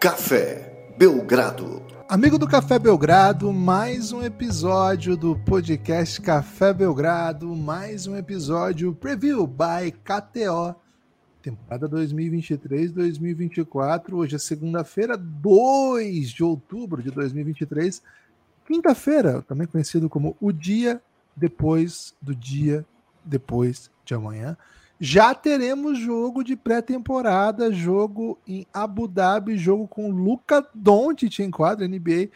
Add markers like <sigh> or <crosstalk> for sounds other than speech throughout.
Café Belgrado. Amigo do Café Belgrado, mais um episódio do podcast Café Belgrado, mais um episódio Preview by KTO. Temporada 2023-2024. Hoje é segunda-feira, 2 de outubro de 2023. Quinta-feira, também conhecido como o dia depois do dia depois de amanhã. Já teremos jogo de pré-temporada, jogo em Abu Dhabi, jogo com Luca Doncic em quadra NBA,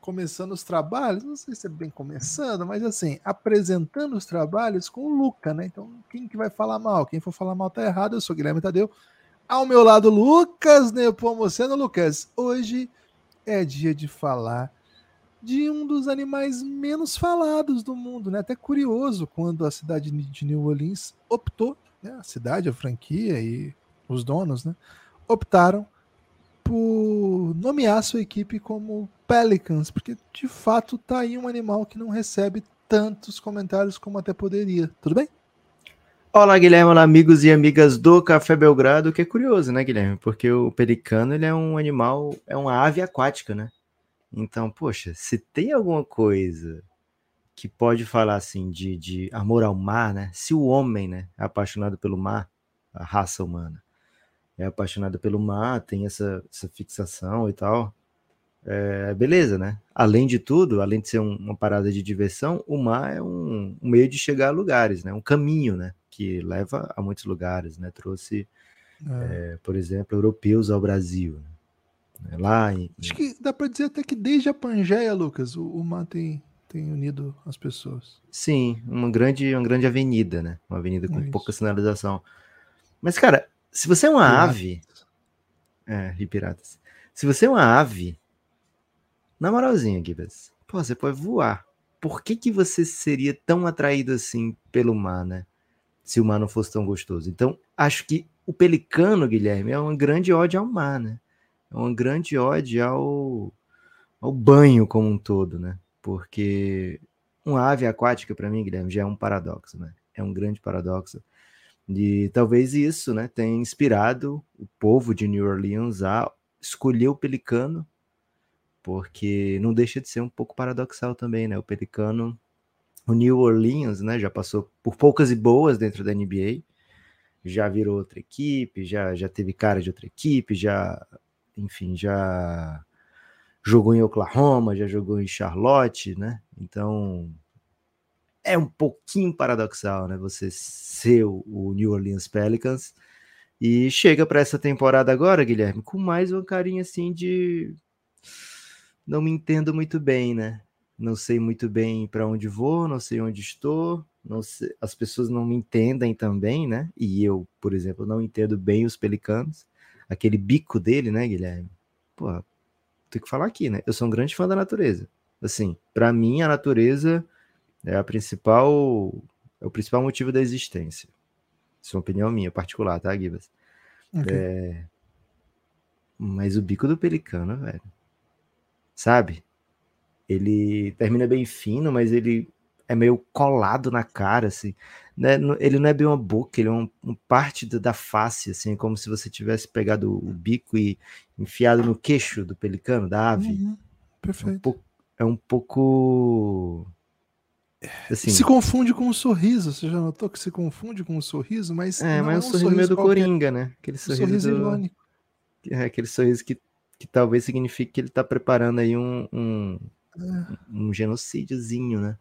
começando os trabalhos, não sei se é bem começando, mas assim, apresentando os trabalhos com o Luca, né? Então, quem que vai falar mal? Quem for falar mal tá errado, eu sou Guilherme Tadeu. Ao meu lado, Lucas Nepomuceno. Lucas, hoje é dia de falar de um dos animais menos falados do mundo, né? Até curioso quando a cidade de New Orleans optou né, a cidade, a franquia e os donos, né, optaram por nomear sua equipe como Pelicans, porque de fato tá aí um animal que não recebe tantos comentários como até poderia. Tudo bem? Olá, Guilherme, olá, amigos e amigas do Café Belgrado, que é curioso, né, Guilherme? Porque o pelicano, ele é um animal, é uma ave aquática, né? Então, poxa, se tem alguma coisa que pode falar assim de, de amor ao mar, né? Se o homem, né, é apaixonado pelo mar, a raça humana é apaixonada pelo mar, tem essa, essa fixação e tal, é, beleza, né? Além de tudo, além de ser um, uma parada de diversão, o mar é um, um, meio de chegar a lugares, né? Um caminho, né? Que leva a muitos lugares, né? Trouxe, é. É, por exemplo, europeus ao Brasil. Né? Lá em, Acho que dá para dizer até que desde a Pangeia, Lucas, o, o mar tem tem unido as pessoas. Sim, uma grande, uma grande avenida, né? Uma avenida com Isso. pouca sinalização. Mas, cara, se você é uma piratas. ave. É, e piratas. Se você é uma ave, na moralzinha, Gibbs, pô, você pode voar. Por que, que você seria tão atraído assim pelo mar, né? Se o mar não fosse tão gostoso. Então, acho que o pelicano, Guilherme, é uma grande ode ao mar, né? É uma grande ode ao, ao banho como um todo, né? Porque uma ave aquática, para mim, Guilherme, já é um paradoxo, né? É um grande paradoxo. E talvez isso né, tenha inspirado o povo de New Orleans a escolher o pelicano, porque não deixa de ser um pouco paradoxal também, né? O pelicano, o New Orleans, né, já passou por poucas e boas dentro da NBA, já virou outra equipe, já, já teve cara de outra equipe, já, enfim, já jogou em Oklahoma, já jogou em Charlotte, né? Então é um pouquinho paradoxal, né? Você ser o New Orleans Pelicans e chega para essa temporada agora, Guilherme, com mais uma carinha assim de não me entendo muito bem, né? Não sei muito bem para onde vou, não sei onde estou, sei, as pessoas não me entendem também, né? E eu, por exemplo, não entendo bem os Pelicanos, aquele bico dele, né, Guilherme? Pô, tenho que falar aqui, né? Eu sou um grande fã da natureza. Assim, para mim a natureza é a principal é o principal motivo da existência. Isso é uma opinião minha particular, tá, Gibas? Okay. É... Mas o bico do pelicano, velho. Sabe? Ele termina bem fino, mas ele é meio colado na cara, assim. Né? Ele não é bem uma boca, ele é uma, uma parte da face, assim, como se você tivesse pegado o bico e enfiado no queixo do pelicano, da ave. Uhum. Perfeito. É um pouco. É um pouco... Assim, se confunde com um sorriso, você já notou que se confunde com um sorriso, mas. É, mas é um, sorriso, sorriso meio do qualquer. Coringa, né? Aquele sorriso, um sorriso do... irônico. É, aquele sorriso que, que talvez signifique que ele tá preparando aí um, um, é. um genocídiozinho, né?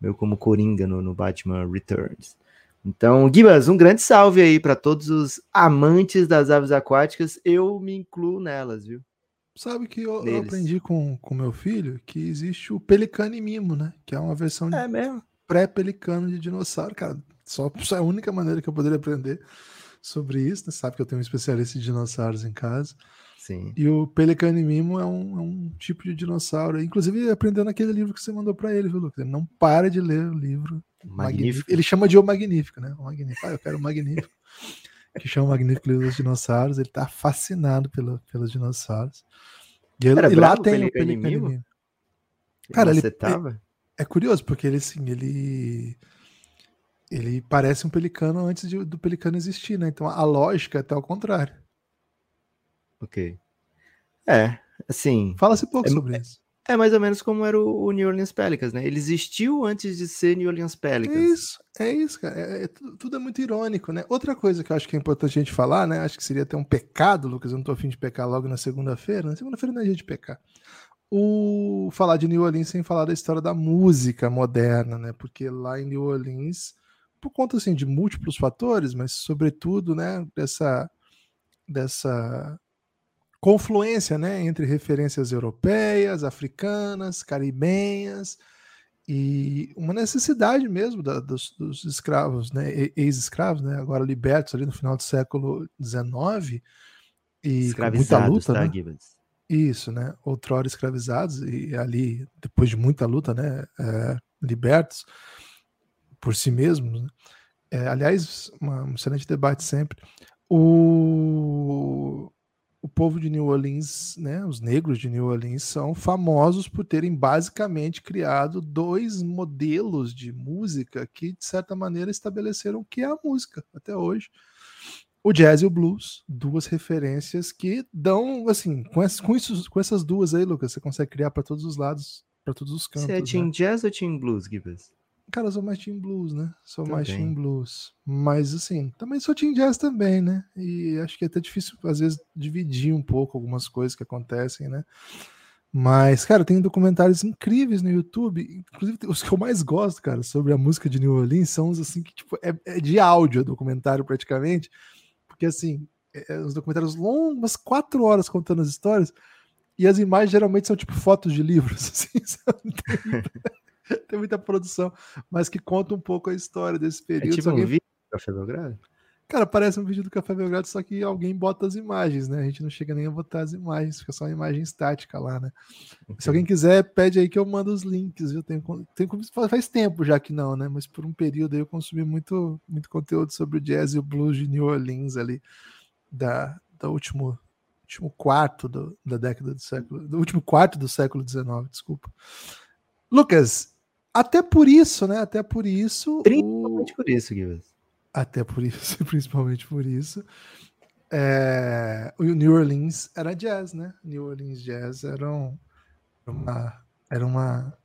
Meio como Coringa no, no Batman Returns. Então, Gibas, um grande salve aí para todos os amantes das aves aquáticas. Eu me incluo nelas, viu? Sabe que eu, eu aprendi com, com meu filho que existe o pelicano e mimo, né? Que é uma versão é pré-pelicano de dinossauro. Cara, só, só é a única maneira que eu poderia aprender sobre isso. Né? Sabe que eu tenho um especialista em dinossauros em casa. Sim. E o Pelicano Mimo é um, é um, tipo de dinossauro. Inclusive, aprendeu naquele livro que você mandou para ele, viu, Lucas? Ele não para de ler o livro. Magnífico. Magnífico. Ele chama de O Magnífico, né? O Magnífico. Ah, eu quero o Magnífico. <laughs> que chama o Magnífico Livro dos Dinossauros. Ele tá fascinado pelo, pelos dinossauros. E, ele, e lá tem o Pelicano Mimo. Cara, ele, ele, é curioso, porque ele, assim, ele ele parece um pelicano antes de, do pelicano existir, né? Então a lógica é até ao contrário. Ok. É, assim. Fala-se pouco é, sobre isso. É mais ou menos como era o, o, New Orleans Pelicans, né? Ele existiu antes de ser New Orleans Pelicans. É isso, é isso, cara. É, é, tudo é muito irônico, né? Outra coisa que eu acho que é importante a gente falar, né? Acho que seria até um pecado, Lucas. Eu não tô afim de pecar logo na segunda-feira. Na segunda-feira não é dia de pecar. O falar de New Orleans sem falar da história da música moderna, né? Porque lá em New Orleans, por conta assim de múltiplos fatores, mas sobretudo, né, dessa dessa confluência né, entre referências europeias, africanas, caribenhas e uma necessidade mesmo da, dos, dos, escravos, né, ex-escravos, né, agora libertos ali no final do século XIX e muita luta, tá, né? Isso, né? Outrora escravizados e ali depois de muita luta, né, é, libertos por si mesmos. Né? É, aliás, uma, um excelente debate sempre. O o povo de New Orleans, né, os negros de New Orleans são famosos por terem basicamente criado dois modelos de música que de certa maneira estabeleceram o que é a música até hoje. O jazz e o blues, duas referências que dão assim, com, essas, com, isso, com essas duas aí, Lucas, você consegue criar para todos os lados, para todos os cantos. Você é team né? jazz ou team blues, Gibbs? Cara, eu sou mais Team Blues, né? Sou também. mais Team Blues. Mas, assim, também sou Team Jazz também, né? E acho que é até difícil, às vezes, dividir um pouco algumas coisas que acontecem, né? Mas, cara, tem documentários incríveis no YouTube. Inclusive, os que eu mais gosto, cara, sobre a música de New Orleans são os, assim, que, tipo, é, é de áudio, documentário praticamente. Porque, assim, é, é, os documentários longos, umas quatro horas contando as histórias. E as imagens geralmente são, tipo, fotos de livros, <laughs> assim, sabe? <laughs> <laughs> tem muita produção, mas que conta um pouco a história desse é período. É tipo alguém... um vídeo do Café Belgrado? Cara, parece um vídeo do Café Belgrado, só que alguém bota as imagens, né? A gente não chega nem a botar as imagens, fica só uma imagem estática lá, né? Okay. Se alguém quiser, pede aí que eu mando os links, viu? Tem, tem, faz tempo já que não, né? Mas por um período aí eu consumi muito, muito conteúdo sobre o jazz e o blues de New Orleans ali, da, da último, último quarto do, da década do século, do último quarto do século XIX, desculpa. Lucas, até por isso, né? Até por isso. Principalmente o... por isso, Guilherme. Até por isso, <laughs> principalmente por isso. É... O New Orleans era jazz, né? New Orleans Jazz era, um... uma, era uma...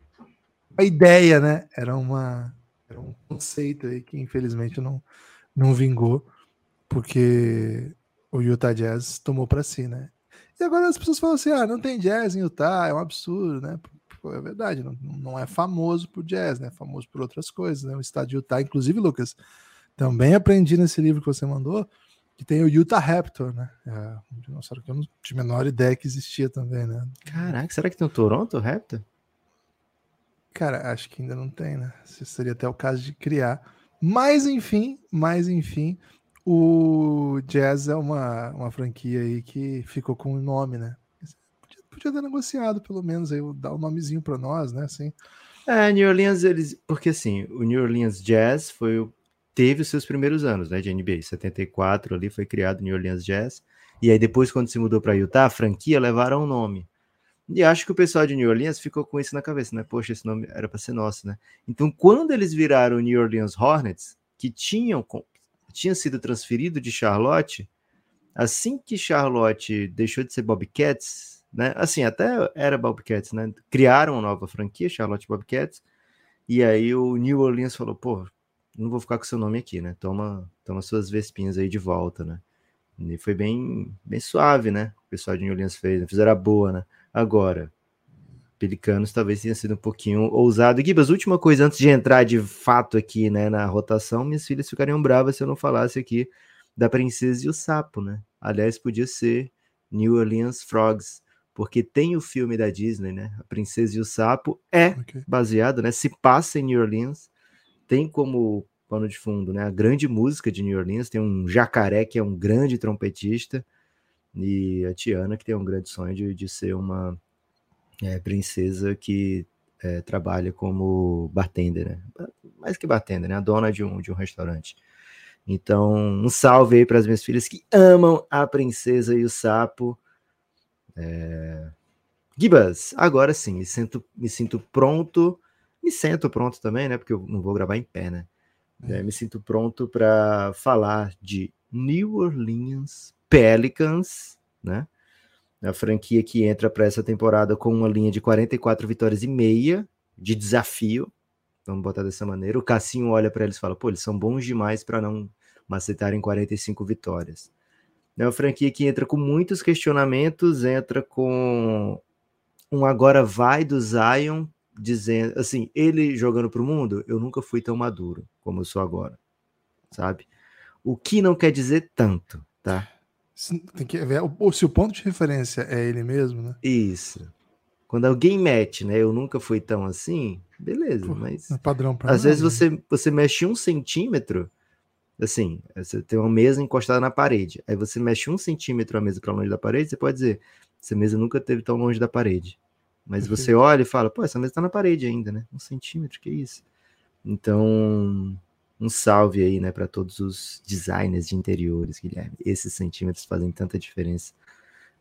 uma ideia, né? Era, uma... era um conceito aí que infelizmente não, não vingou, porque o Utah Jazz tomou para si, né? E agora as pessoas falam assim: ah, não tem jazz em Utah, é um absurdo, né? É verdade, não, não é famoso por jazz, né? É famoso por outras coisas, né? O estado de Utah, inclusive, Lucas, também aprendi nesse livro que você mandou que tem o Utah Raptor, né? É um dinossauro que eu não tinha a menor ideia que existia também, né? Caraca, será que tem o Toronto Raptor? Cara, acho que ainda não tem, né? Isso seria até o caso de criar. Mas enfim, mas enfim, o Jazz é uma, uma franquia aí que ficou com o nome, né? Podia ter negociado, pelo menos, aí, dar o um nomezinho para nós, né? Assim. É, New Orleans, eles. Porque assim, o New Orleans Jazz foi o... teve os seus primeiros anos, né? De NBA. 74 ali foi criado o New Orleans Jazz. E aí, depois, quando se mudou para Utah, a franquia levaram o nome. E acho que o pessoal de New Orleans ficou com isso na cabeça, né? Poxa, esse nome era para ser nosso, né? Então, quando eles viraram o New Orleans Hornets, que tinham, tinha sido transferido de Charlotte, assim que Charlotte deixou de ser Bobcats, né? Assim, até era Bobcats, né? Criaram uma nova franquia, Charlotte Bobcats, e aí o New Orleans falou, pô, não vou ficar com seu nome aqui, né? Toma, toma suas vespinhas aí de volta, né? E foi bem, bem suave, né? O pessoal de New Orleans fez, né? fizeram a boa, né? Agora, Pelicanos talvez tenha sido um pouquinho ousado. Gibas, última coisa antes de entrar de fato aqui, né, na rotação, minhas filhas ficariam bravas se eu não falasse aqui da Princesa e o Sapo, né? Aliás, podia ser New Orleans Frogs, porque tem o filme da Disney, né? A Princesa e o Sapo é okay. baseado, né? Se passa em New Orleans, tem como pano de fundo, né? A grande música de New Orleans, tem um jacaré que é um grande trompetista e a Tiana que tem um grande sonho de, de ser uma é, princesa que é, trabalha como bartender, né? Mais que bartender, né? A dona de um, de um restaurante. Então, um salve aí para as minhas filhas que amam a princesa e o sapo. É... Gibas, agora sim, me sinto, me sinto pronto. Me sinto pronto também, né? Porque eu não vou gravar em pé, né? É, me sinto pronto para falar de New Orleans Pelicans, né? A franquia que entra para essa temporada com uma linha de 44 vitórias e meia de desafio. Vamos botar dessa maneira. O Cassinho olha para eles e fala: pô, eles são bons demais para não macetarem 45 vitórias. É uma franquia que entra com muitos questionamentos, entra com um agora vai do Zion, dizendo assim, ele jogando para o mundo, eu nunca fui tão maduro como eu sou agora, sabe? O que não quer dizer tanto, tá? Tem que ver se o ponto de referência é ele mesmo, né? Isso. Quando alguém mete, né? Eu nunca fui tão assim, beleza, Pô, mas. É padrão pra às vezes né? você, você mexe um centímetro, assim, você tem uma mesa encostada na parede. Aí você mexe um centímetro a mesa para longe da parede, você pode dizer, essa mesa nunca teve tão longe da parede. Mas você olha e fala, pô, essa mesa tá na parede ainda, né? Um centímetro, que isso? Então, um salve aí, né, para todos os designers de interiores, Guilherme. Esses centímetros fazem tanta diferença.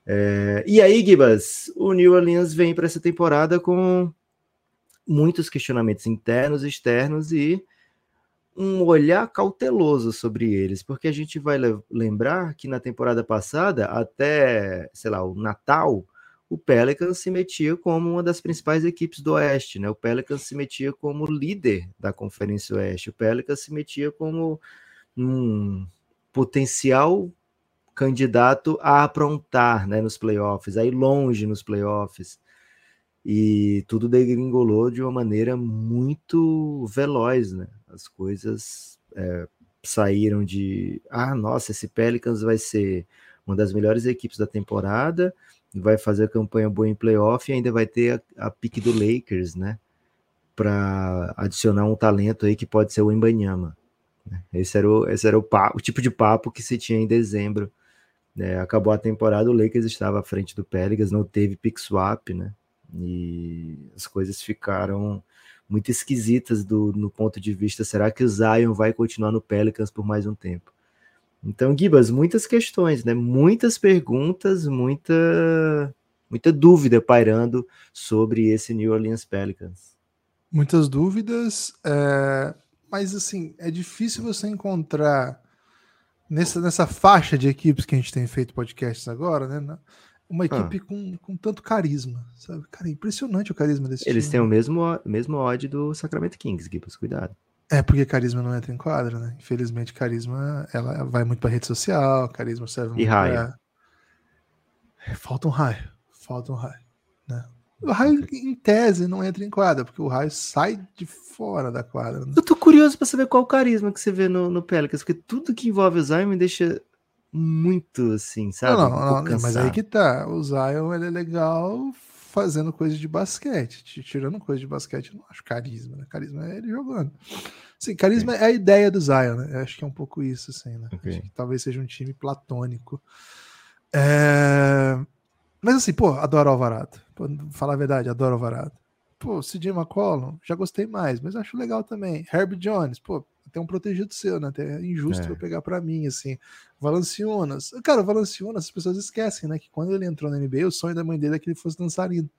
É... E aí, Gibas, o New Orleans vem para essa temporada com muitos questionamentos internos, externos e um olhar cauteloso sobre eles, porque a gente vai lembrar que na temporada passada, até, sei lá, o Natal, o Pelicans se metia como uma das principais equipes do Oeste, né? O Pelicans se metia como líder da Conferência Oeste, o Pelicans se metia como um potencial candidato a aprontar, né, nos playoffs, a ir longe nos playoffs. E tudo degringolou de uma maneira muito veloz, né? As coisas é, saíram de, ah, nossa, esse Pelicans vai ser uma das melhores equipes da temporada, vai fazer a campanha boa em playoff e ainda vai ter a, a pique do Lakers, né? Para adicionar um talento aí que pode ser o Embanyama. Né? Esse era o, esse era o, papo, o tipo de papo que se tinha em dezembro. Né? Acabou a temporada, o Lakers estava à frente do Pelicans, não teve pick swap, né? E as coisas ficaram muito esquisitas do, no ponto de vista, será que o Zion vai continuar no Pelicans por mais um tempo? Então, Gibas, muitas questões, né? Muitas perguntas, muita muita dúvida pairando sobre esse New Orleans Pelicans. Muitas dúvidas, é... mas assim, é difícil você encontrar nessa, nessa faixa de equipes que a gente tem feito podcasts agora, né? Uma equipe ah. com, com tanto carisma, sabe? Cara, é impressionante o carisma desse Eles time. têm o mesmo, mesmo odd do Sacramento Kings, Gibas, cuidado. É porque carisma não entra em quadro, né? Infelizmente, carisma ela vai muito para rede social, carisma serve muito e raio. Pra... É, falta um raio, falta um raio, né? O raio, em tese, não entra em quadra, porque o raio sai de fora da quadra. Né? Eu tô curioso para saber qual o carisma que você vê no, no Pelicans, porque tudo que envolve o Zion me deixa muito assim, sabe? Não, não, não mas aí que tá. O Zion ele é legal fazendo coisa de basquete. Tirando coisa de basquete, eu não acho carisma, né? Carisma é ele jogando. Sim, carisma okay. é a ideia do Zion, né? Eu acho que é um pouco isso, assim, né? Okay. talvez seja um time platônico. É... Mas assim, pô, adoro Alvarado. Pô, falar a verdade, adoro Alvarado. Pô, CJ McCollum, já gostei mais, mas acho legal também. Herbie Jones, pô, tem um protegido seu, né? Até é injusto é. pegar para mim, assim. Valanciunas. Cara, o Valanciunas, as pessoas esquecem, né? Que quando ele entrou na NBA, o sonho da mãe dele é que ele fosse dançarino.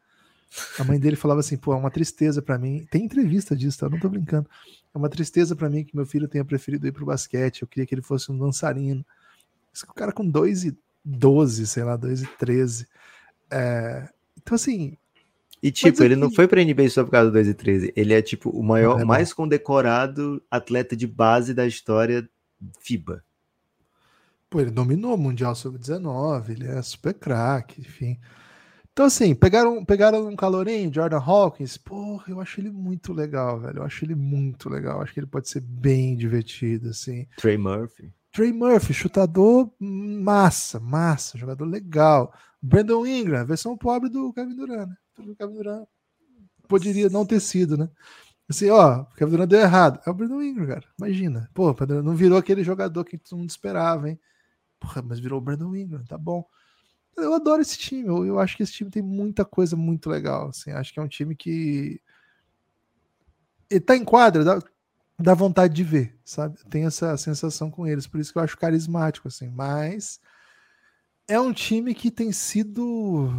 A mãe dele falava assim, pô, é uma tristeza para mim. Tem entrevista disso, tá? Eu não tô brincando. É uma tristeza para mim que meu filho tenha preferido ir pro basquete. Eu queria que ele fosse um dançarino. Isso que o cara com 2 e 12, sei lá, 2 e 13. É... Então, assim, e tipo, ele não foi pra NBA só por causa do 2 e 13. Ele é tipo o maior, é mais condecorado atleta de base da história FIBA. Pô, ele dominou o Mundial Sub-19, ele é super craque, enfim. Então, assim, pegaram, pegaram um calorinho, Jordan Hawkins, porra, eu acho ele muito legal, velho. Eu acho ele muito legal. Eu acho que ele pode ser bem divertido, assim. Trey Murphy. Trey Murphy, chutador massa, massa, jogador legal. Brandon Ingram, versão pobre do Kevin Durant, né? O Kevin Durant poderia não ter sido, né? Assim, ó, o Kevin Durant deu errado. É o Brandon Ingram, cara. Imagina. Pô, não virou aquele jogador que todo mundo esperava, hein? Porra, mas virou o Brandon Ingram, tá bom. Eu adoro esse time. Eu, eu acho que esse time tem muita coisa muito legal. Assim, acho que é um time que. Ele tá em quadra, dá, dá vontade de ver, sabe? Tem essa sensação com eles, por isso que eu acho carismático, assim. Mas é um time que tem sido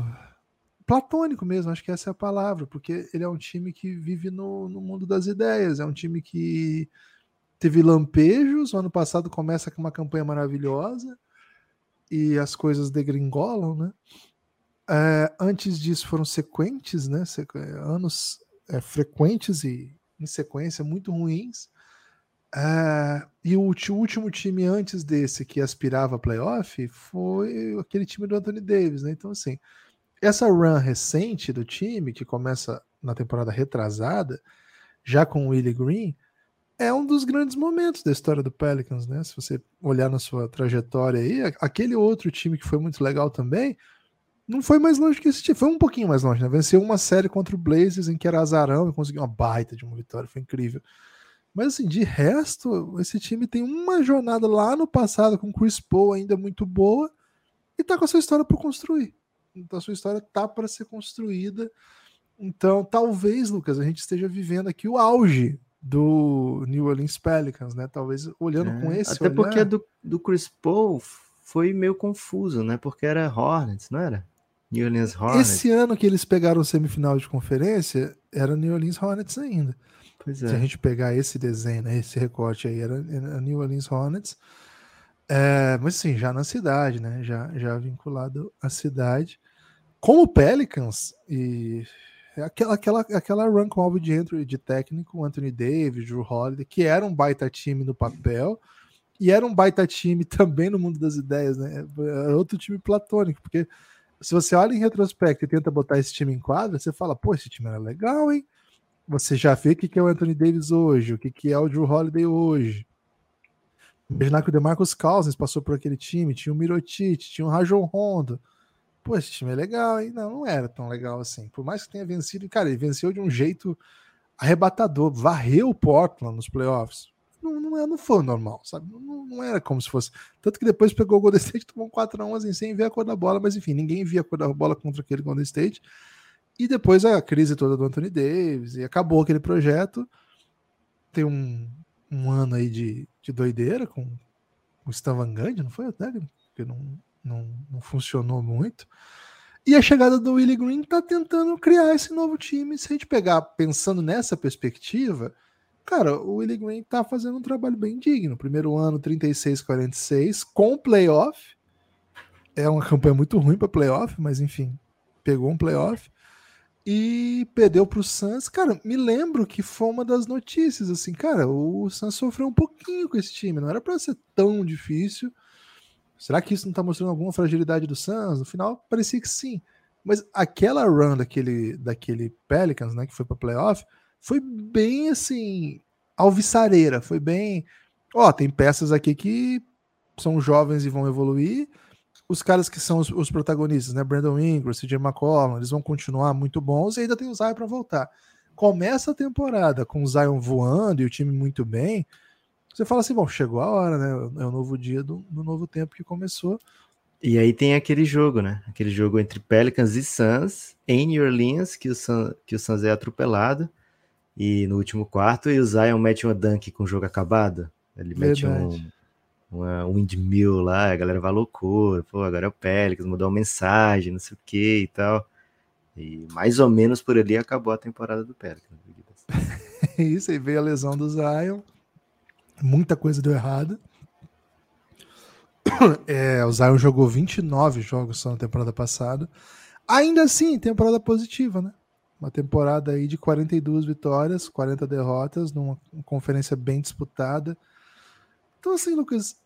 platônico mesmo, acho que essa é a palavra, porque ele é um time que vive no, no mundo das ideias, é um time que teve lampejos, o ano passado começa com uma campanha maravilhosa e as coisas degringolam, né? É, antes disso foram sequentes, né? Anos é, frequentes e em sequência muito ruins. É, e o, o, último time antes desse que aspirava a playoff foi aquele time do Anthony Davis, né? Então, assim, essa run recente do time, que começa na temporada retrasada, já com o Willie Green, é um dos grandes momentos da história do Pelicans, né? Se você olhar na sua trajetória aí, aquele outro time que foi muito legal também, não foi mais longe que esse time, foi um pouquinho mais longe, né? Venceu uma série contra o Blazers em que era azarão e conseguiu uma baita de uma vitória, foi incrível. Mas assim, de resto, esse time tem uma jornada lá no passado com o Chris Paul ainda muito boa e tá com a sua história por construir. Então a sua história tá para ser construída. Então, talvez, Lucas, a gente esteja vivendo aqui o auge do New Orleans Pelicans, né? Talvez olhando é, com esse Até olhar... porque do, do Chris Paul foi meio confuso, né? Porque era Hornets, não era? New Orleans Hornets. Esse ano que eles pegaram o semifinal de conferência, era New Orleans Hornets ainda. É. Se a gente pegar esse desenho, né, esse recorte aí, era, era New Orleans Hornets. É, mas sim, já na cidade, né? Já, já vinculado à cidade. Como Pelicans, e é aquela, aquela, aquela run com alvo de de técnico, Anthony Davis, Drew Holiday, que era um baita time no papel, e era um baita time <laughs> também no mundo das ideias, né? Era outro time platônico, porque se você olha em retrospecto e tenta botar esse time em quadra, você fala, pô, esse time era legal, hein? Você já vê o que é o Anthony Davis hoje, o que é o Drew Holiday hoje. Imaginar que o DeMarcus Cousins passou por aquele time, tinha o Mirotic, tinha o Rajon Rondo, pô, esse time é legal, hein? Não, não era tão legal assim. Por mais que tenha vencido, cara, ele venceu de um jeito arrebatador, varreu o Portland nos playoffs. Não, não, é, não foi normal, sabe? Não, não, era como se fosse. Tanto que depois pegou o Golden State, tomou um 4x1 assim, sem ver a cor da bola, mas enfim, ninguém via a cor da bola contra aquele Golden State. E depois a crise toda do Anthony Davis, e acabou aquele projeto. Tem um, um ano aí de, de doideira com o Stan Van Gundy, não foi até? Que não, não, não funcionou muito. E a chegada do Willie Green está tentando criar esse novo time. Se a gente pegar pensando nessa perspectiva, cara, o Willie Green está fazendo um trabalho bem digno. Primeiro ano, 36-46, com playoff. É uma campanha muito ruim para playoff, mas enfim, pegou um playoff e perdeu para o Suns. Cara, me lembro que foi uma das notícias assim, cara, o Suns sofreu um pouquinho com esse time, não era para ser tão difícil. Será que isso não está mostrando alguma fragilidade do Suns? No final, parecia que sim. Mas aquela run daquele, daquele Pelicans, né, que foi para playoff, foi bem assim, alvissareira. Foi bem. Ó, tem peças aqui que são jovens e vão evoluir. Os caras que são os, os protagonistas, né? Brandon Ingram, CJ McCollum, eles vão continuar muito bons e ainda tem o Zion para voltar. Começa a temporada com o Zion voando e o time muito bem você fala assim, bom, chegou a hora, né? É o novo dia do, do novo tempo que começou. E aí tem aquele jogo, né? Aquele jogo entre Pelicans e Suns em New Orleans, que o, Sun, que o Suns é atropelado. E no último quarto, e o Zion mete uma dunk com o jogo acabado. Ele Verdade. mete um, uma windmill lá, a galera vai loucura. Pô, agora é o Pelicans, mudou uma mensagem, não sei o que e tal. E mais ou menos por ali acabou a temporada do Pelicans. <laughs> Isso aí veio a lesão do Zion muita coisa deu errado. <coughs> É, o Zion jogou 29 jogos só na temporada passada. Ainda assim, temporada positiva, né? Uma temporada aí de 42 vitórias, 40 derrotas, numa conferência bem disputada. Então, assim, Lucas,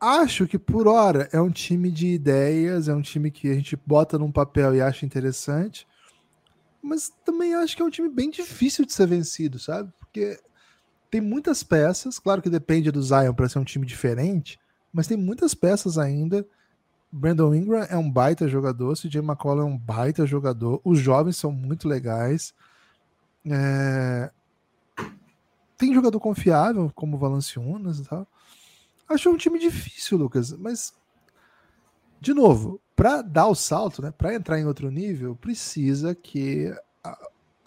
acho que por hora é um time de ideias, é um time que a gente bota num papel e acha interessante, mas também acho que é um time bem difícil de ser vencido, sabe? Porque tem muitas peças, claro que depende do Zion para ser um time diferente, mas tem muitas peças ainda. Brandon Ingram é um baita jogador, CJ McCollum é um baita jogador, os jovens são muito legais. É... Tem jogador confiável, como o Valanciunas e tal. Acho um time difícil, Lucas, mas de novo, para dar o salto, né, para entrar em outro nível, precisa que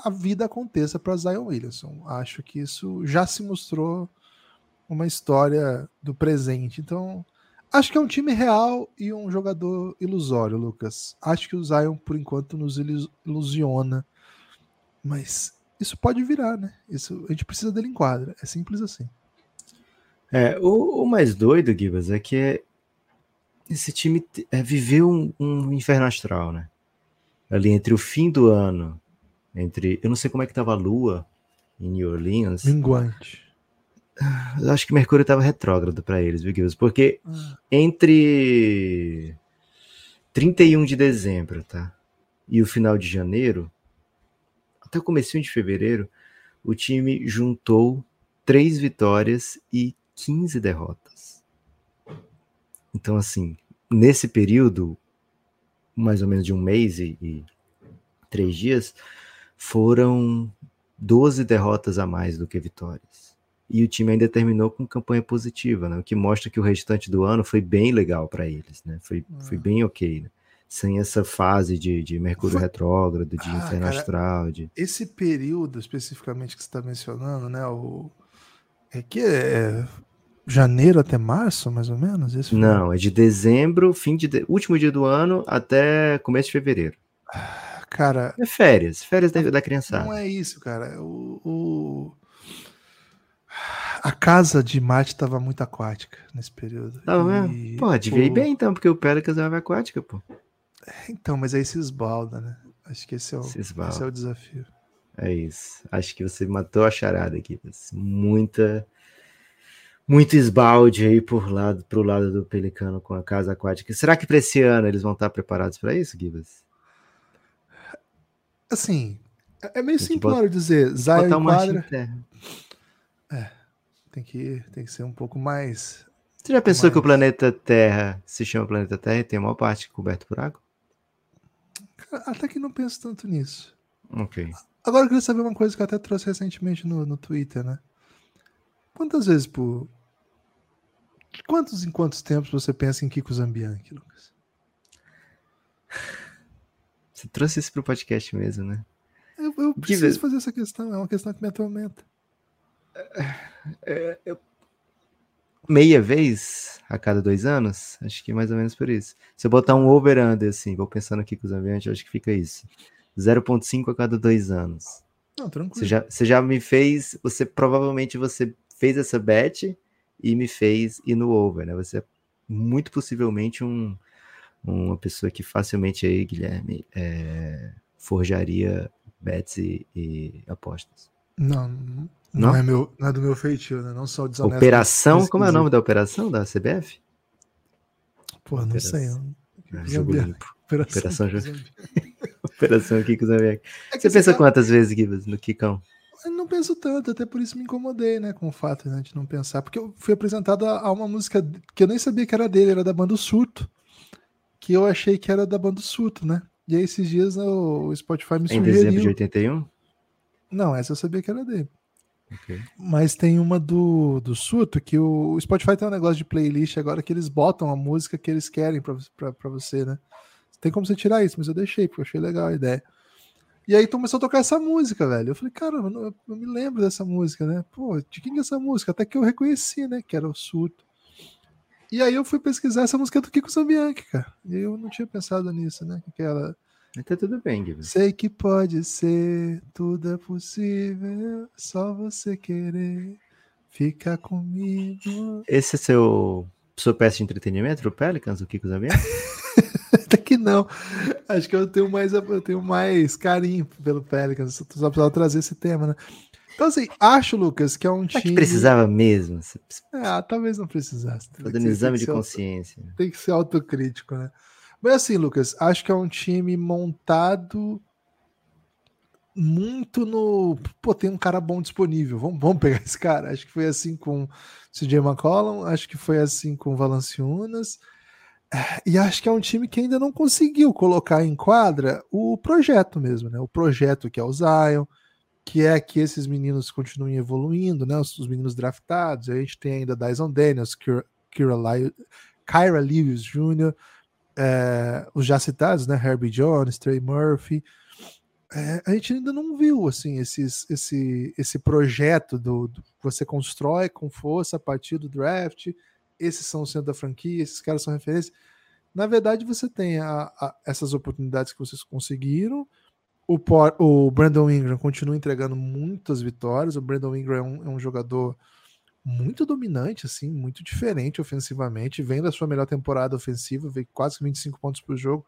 a vida aconteça para Zion Williamson. Acho que isso já se mostrou uma história do presente. Então, acho que é um time real e um jogador ilusório, Lucas. Acho que o Zion, por enquanto, nos ilusiona. Mas isso pode virar, né? Isso, a gente precisa dele em quadra. É simples assim. É, o, o mais doido, Gibas, é que esse time é, viveu um, um inferno astral, né? ali entre o fim do ano, entre. Eu não sei como é que tava a lua em New Orleans. Minguante. Eu acho que Mercúrio estava retrógrado para eles, viu, Gibbs? Porque ah. entre 31 de dezembro, tá? E o final de janeiro, até o começo de fevereiro, o time juntou três vitórias e 15 derrotas. Então, assim, nesse período, mais ou menos de um mês e, e três dias, foram 12 derrotas a mais do que vitórias. E o time ainda terminou com campanha positiva, né? o que mostra que o restante do ano foi bem legal para eles, né? foi, foi ah. bem ok. Né? Sem essa fase de, de Mercúrio foi... retrógrado, de ah, inferno cara, astral. De... Esse período especificamente que você está mencionando, né? O... É que é janeiro até março, mais ou menos? Esse Não, é de dezembro, fim de, de... último dia do ano, até começo de fevereiro. Cara. É férias, férias da, da criançada. Não é isso, cara. O, o... A casa de Marte estava muito aquática nesse período. Tava e... Pô, devia o... ir bem então, porque o Pelicans é uma aquática, pô. Então, mas aí se esbalda, né? Acho que esse é o, esse é o desafio. É isso. Acho que você matou a charada aqui. Muita muito esbalde aí por lado, pro lado do Pelicano com a casa aquática. Será que para esse ano eles vão estar preparados para isso, Gibas? Assim, é, é meio simplório dizer Zion em quadra. É, tem que, tem que ser um pouco mais. Você já pensou mais... que o planeta Terra se chama planeta Terra e tem uma parte coberta por água? Até que não penso tanto nisso. Ok. Agora eu queria saber uma coisa que eu até trouxe recentemente no, no Twitter, né? Quantas vezes por. Quantos em quantos tempos você pensa em Kiko Zambianchi, Lucas? <laughs> Você trouxe isso pro podcast mesmo, né? Eu, eu preciso fazer essa questão, é uma questão que me atormenta. É, eu... Meia vez a cada dois anos? Acho que mais ou menos por isso. Se eu botar um over-under, assim, vou pensando aqui com os ambientes, acho que fica isso. 0,5 a cada dois anos. Não, tranquilo. Você já, você já me fez, você provavelmente você fez essa bet e me fez ir no over, né? Você é muito possivelmente um, uma pessoa que facilmente aí, Guilherme, é, forjaria bets e, e, apostas. Não, não, não, é meu, não é do meu feitio, né? Não sou desonesto. Operação, como é o nome da operação da CBF? Pô, não operação, sei. Ah, jogo limpo. <laughs> Operação, operação, <laughs> operação os amigos. É Você pensa quantas vezes, Gibas, no Kikão? Eu não penso tanto, até por isso me incomodei, né, com o fato né, de não pensar, porque eu fui apresentado a, a, uma música que eu nem sabia que era dele, era da banda Surto, que eu achei que era da banda Surto, né? E aí esses dias o Spotify me sugeriu... Em dezembro de 81? Não, essa eu sabia que era dele. Okay. Mas tem uma do, do Surto que o, o, Spotify tem um negócio de playlist agora que eles botam a música que eles querem para você, né? Tem como você tirar isso, mas eu deixei, porque eu achei legal a ideia. E aí começou a tocar essa música, velho. Eu falei, caramba, eu, eu me lembro dessa música, né? Pô, de quem é essa música? Até que eu reconheci, né? Que era o Surto. E aí eu fui pesquisar essa música do Kiko Zambianchi, cara. E eu não tinha pensado nisso, né? Aquela. Tá tudo bem, Guilherme. Sei que pode ser, tudo é possível, só você querer ficar comigo. Esse é seu sua peça de entretenimento pro Pelicans, o Kiko Zambianchi? <laughs> Até que não. Acho que eu tenho mais, eu tenho mais carinho pelo Pelicans. Só precisava trazer esse tema, né? Então, assim, acho, Lucas, que é um time. que precisava mesmo. Ah, talvez não precisasse. Fazendo exame de consciência. Auto... Tem que ser autocrítico, né? Mas assim, Lucas, acho que é um time montado muito no. Pô, tem um cara bom disponível. Vamos, vamos pegar esse cara. Acho que foi assim com CJ McCollum, acho que foi assim com Valanciunas. E acho que é um time que ainda não conseguiu colocar em quadra o projeto mesmo, né? O projeto que é o Zion, que é que esses meninos continuem evoluindo, né? Os, os meninos draftados. A gente tem ainda Dyson Daniels, Kira, Kira Kyra Lewis Jr., é, os já citados, né? Herbie Jones, Trey Murphy. É, a gente ainda não viu assim esses, esse, esse projeto do, do você constrói com força a partir do draft esses são o centro da franquia, esses caras são referência. Na verdade, você tem a, a, essas oportunidades que vocês conseguiram. O, Por, o, Brandon Ingram continua entregando muitas vitórias. O Brandon Ingram é um, é um, jogador muito dominante, assim, muito diferente ofensivamente. Vem da sua melhor temporada ofensiva, vem quase 25 pontos por jogo.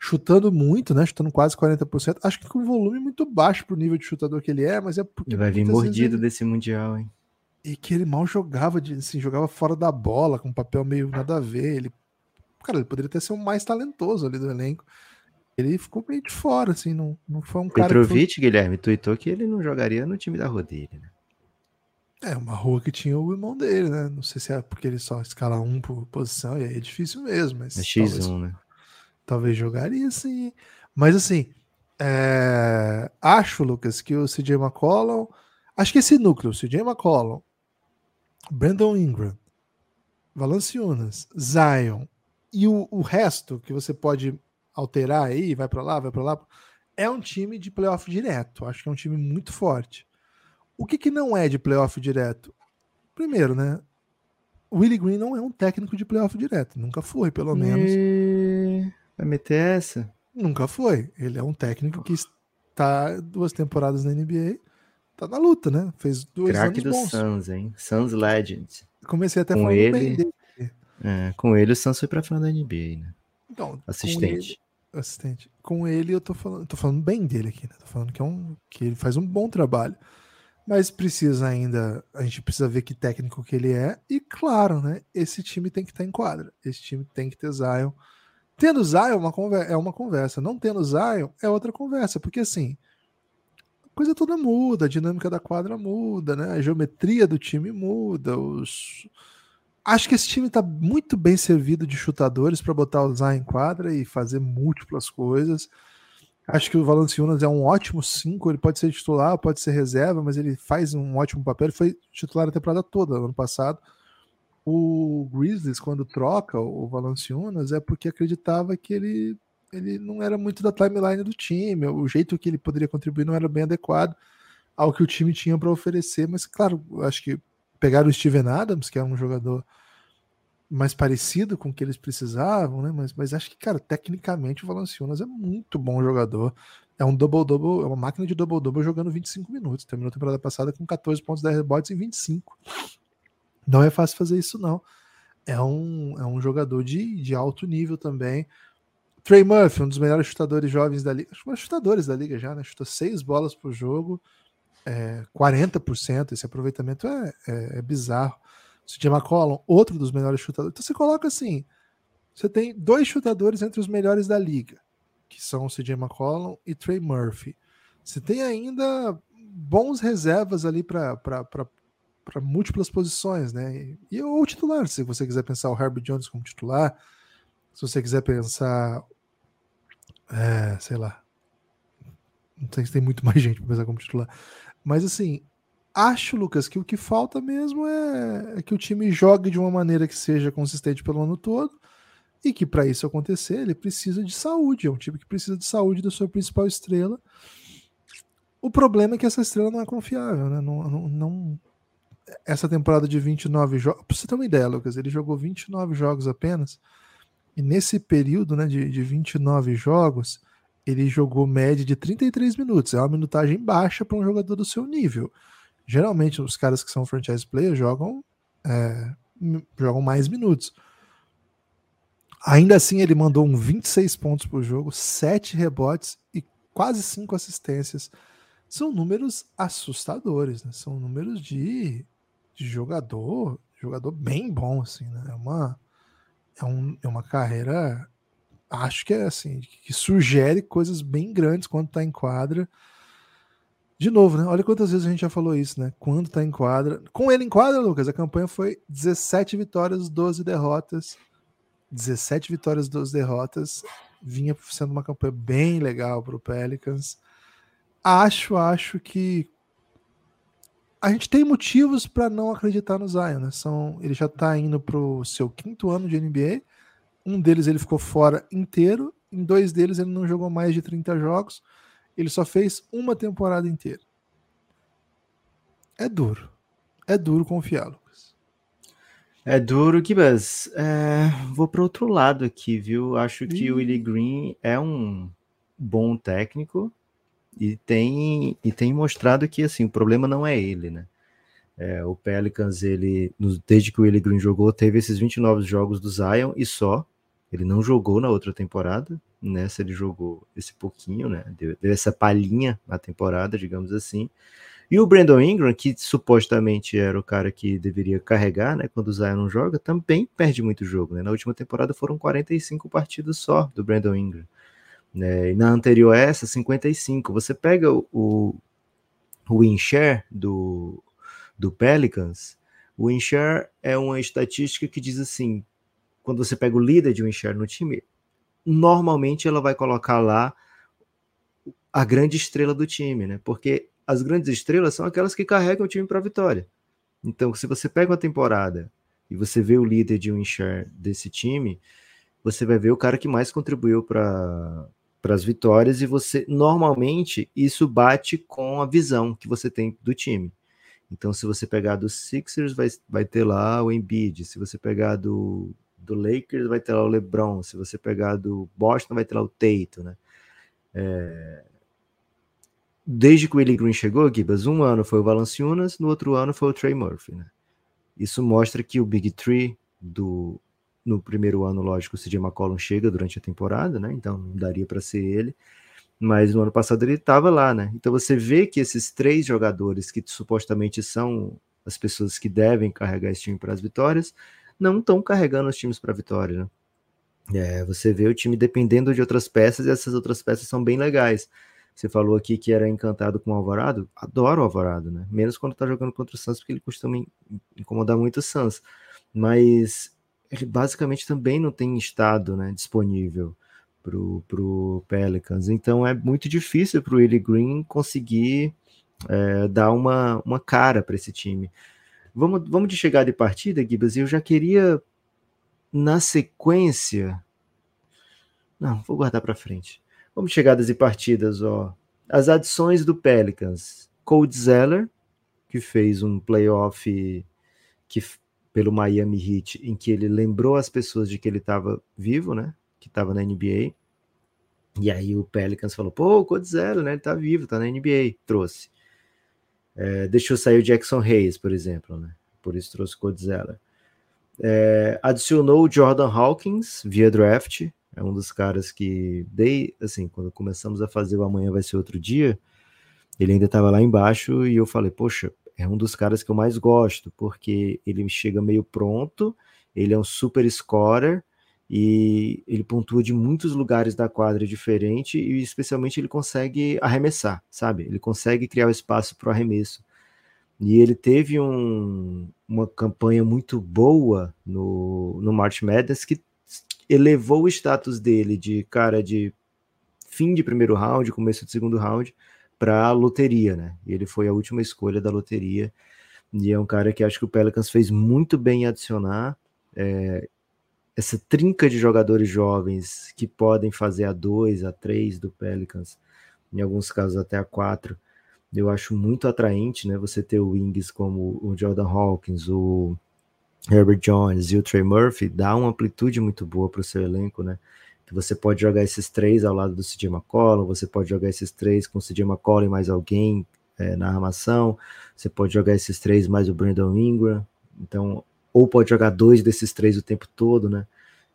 chutando muito, né? Chutando quase 40%. Acho que com volume muito baixo pro nível de chutador que ele é, mas é porque. Ele vai vir mordido ele... desse Mundial, hein? E que ele mal jogava, de, assim, jogava fora da bola, com um papel meio nada a ver. Ele, cara, ele poderia ter sido o mais talentoso ali do elenco. Ele ficou meio de fora, assim, não, não foi um cara. Petrovic, foi... Guilherme, tuitou que ele não jogaria no time da rua dele, né? É, uma rua que tinha o irmão dele, né? Não sei se é porque ele só escala um por posição, e aí é difícil mesmo. Mas é X1, talvez, né? Talvez jogaria sim. Mas assim, é... acho, Lucas, que o CJ McCollum. Acho que esse núcleo, CJ McCollum, Brandon Ingram, Valanciunas, Zion e o, o resto que você pode alterar aí, vai para lá, vai para lá, é um time de playoff direto. Acho que é um time muito forte. O que, que não é de playoff direto? Primeiro, né? O Willie Green não é um técnico de playoff direto. Nunca foi, pelo menos. E... Vai meter essa? Nunca foi. Ele é um técnico que está duas temporadas na NBA. Tá na luta, né? Fez dois Crack anos bons. do Suns, hein? Suns Legend. Comecei até com ele. É, com ele o Suns foi pra final da NBA, né? Então, assistente. Assistente. Com ele eu tô falando, tô falando bem dele aqui, né? Tô falando que é um que ele faz um bom trabalho mas precisa ainda, a gente precisa ver que técnico que ele é, e claro, né, esse time tem que estar em quadra, esse time tem que ter Zion. Tendo Zion é uma é uma conversa, não tendo Zion é outra conversa, porque assim, a coisa toda muda, a dinâmica da quadra muda, né, a geometria do time muda, os... Acho que esse time está muito bem servido de chutadores para botar o Zion em quadra e fazer múltiplas coisas. Acho que o Valanciunas é um ótimo 5, ele pode ser titular, pode ser reserva, mas ele faz um ótimo papel. Ele foi titular a temporada toda, ano passado. O Grizzlies, quando troca o Valanciunas, é porque acreditava que ele, ele não era muito da timeline do time, o jeito que ele poderia contribuir não era bem adequado ao que o time tinha para oferecer. Mas, claro, acho que pegaram o Steven Adams, que é um jogador mais parecido com o que eles precisavam, né? Mas, mas acho que, cara, tecnicamente o Valanciunas é muito bom jogador. É um double-double, é uma máquina de double-double jogando 25 minutos. Terminou a temporada passada com 14 pontos, 10 rebotes em 25. Não é fácil fazer isso, não. É um, é um jogador de, de alto nível também. Trey Murphy, um dos melhores chutadores jovens da liga. Acho que chutadores da liga já, né? Chuta seis bolas por jogo, é, 40%. Esse aproveitamento é, é, é bizarro. CJ McCollum, outro dos melhores chutadores. Então você coloca assim: você tem dois chutadores entre os melhores da liga, que são o CJ McCollum e Trey Murphy. Você tem ainda bons reservas ali para múltiplas posições, né? E o titular, se você quiser pensar o Herbert Jones como titular, se você quiser pensar, é, sei lá, não sei se tem muito <laughs> mais gente para pensar como titular, mas assim, acho, Lucas, que o que falta mesmo é, é, que o time jogue de uma maneira que seja consistente pelo ano todo e que para isso acontecer ele precisa de saúde. É um time que precisa de saúde da sua principal estrela. O problema é que essa estrela não é confiável, né? Não, não, não... Essa temporada de 29 jogos. Pra você ter uma ideia, Lucas, ele jogou 29 jogos apenas. E nesse período né, de, de 29 jogos, ele jogou média de 33 minutos. É uma minutagem baixa para um jogador do seu nível geralmente os caras que são franchise players jogam, é, jogam mais minutos. Ainda assim, ele mandou um 26 pontos por jogo, 7 rebotes e quase 5 assistências. São números assustadores, né? São números de, de jogador, jogador bem bom, assim, né? É uma, é, um, é uma carreira, acho que é assim, que sugere coisas bem grandes quando está em quadra. De novo, né? Olha quantas vezes a gente já falou isso, né? Quando tá em quadra. Com ele em quadra, Lucas, a campanha foi 17 vitórias, 12 derrotas. 17 vitórias, 12 derrotas. Vinha sendo uma campanha bem legal para o Pelicans. Acho, acho que a gente tem motivos para não acreditar no Zion, né? São, ele já está indo para o seu quinto ano de NBA. Um deles ele ficou fora inteiro. Em dois deles ele não jogou mais de 30 jogos. Ele só fez uma temporada inteira. É duro. É duro confiar, Lucas. É duro, Gibas. É, vou para outro lado aqui, viu? Acho que e... o Willie Green é um bom técnico e tem, e tem mostrado que assim, o problema não é ele, né? É, o Pelicans, ele, desde que o Willie Green jogou, teve esses 29 jogos do Zion e só. Ele não jogou na outra temporada, Nessa ele jogou esse pouquinho, né? Deu, deu essa palhinha na temporada, digamos assim. E o Brandon Ingram, que supostamente era o cara que deveria carregar, né, quando o Zion não joga, também perde muito jogo, né? Na última temporada foram 45 partidas só do Brandon Ingram. Né? E na anterior essa, 55. Você pega o, o, o share do, do Pelicans, o win share é uma estatística que diz assim, quando você pega o líder de win share no time, normalmente ela vai colocar lá a grande estrela do time, né? Porque as grandes estrelas são aquelas que carregam o time para a vitória. Então, se você pega uma temporada e você vê o líder de um share desse time, você vai ver o cara que mais contribuiu para as vitórias e você normalmente isso bate com a visão que você tem do time. Então, se você pegar do Sixers, vai, vai ter lá o Embiid. Se você pegar do, do Lakers, vai ter lá o LeBron. Se você pegar do Boston, vai ter lá o Tatum, né? É, desde que o Willie Green chegou, Gibas, um ano foi o Valanciunas, no outro ano foi o Trey Murphy, né? Isso mostra que o Big Three do no primeiro ano, lógico, o CJ McCollum chega durante a temporada, né? Então não daria para ser ele. Mas no ano passado ele estava lá, né? Então você vê que esses três jogadores que supostamente são as pessoas que devem carregar esse time para as vitórias, não estão carregando os times para vitória, né? É, você vê o time dependendo de outras peças e essas outras peças são bem legais. Você falou aqui que era encantado com o Alvarado. Adoro o Alvarado, né? Menos quando tá jogando contra o Santos, porque ele costuma incomodar muito o Santos. Mas ele basicamente também não tem estado né, disponível pro, pro Pelicans. Então é muito difícil pro Willie Green conseguir é, dar uma, uma cara para esse time. Vamos, vamos de chegada e partida, Gibas, eu já queria, na sequência. Não, vou guardar para frente. Vamos chegadas e partidas, ó. As adições do Pelicans. Cold Zeller, que fez um playoff que, pelo Miami Heat, em que ele lembrou as pessoas de que ele estava vivo, né? Que estava na NBA. E aí o Pelicans falou, pô, o né? Ele tá vivo, tá na NBA. Trouxe. É, deixou sair o Jackson Hayes, por exemplo, né? Por isso trouxe o Cold Zeller. É, adicionou o Jordan Hawkins via draft, é um dos caras que dei, assim, quando começamos a fazer o amanhã vai ser outro dia, ele ainda estava lá embaixo e eu falei, poxa, é um dos caras que eu mais gosto, porque ele chega meio pronto, ele é um super scorer e ele pontua de muitos lugares da quadra diferente e especialmente ele consegue arremessar, sabe? Ele consegue criar o espaço para o arremesso. E ele teve um, uma campanha muito boa no, no March Madness que elevou o status dele de cara de fim de primeiro round, começo de segundo round, para loteria, né? E ele foi a última escolha da loteria. E é um cara que acho que o Pelicans fez muito bem em adicionar é, essa trinca de jogadores jovens que podem fazer a dois, a três do Pelicans, em alguns casos até a quatro. Eu acho muito atraente, né? Você ter o Wings como o Jordan Hawkins, o Herbert Jones e o Trey Murphy dá uma amplitude muito boa para o seu elenco, né? Que você pode jogar esses três ao lado do CJ McCollum, você pode jogar esses três com o CJ McCollum e mais alguém é, na armação, você pode jogar esses três mais o Brandon Ingram, então, ou pode jogar dois desses três o tempo todo, né?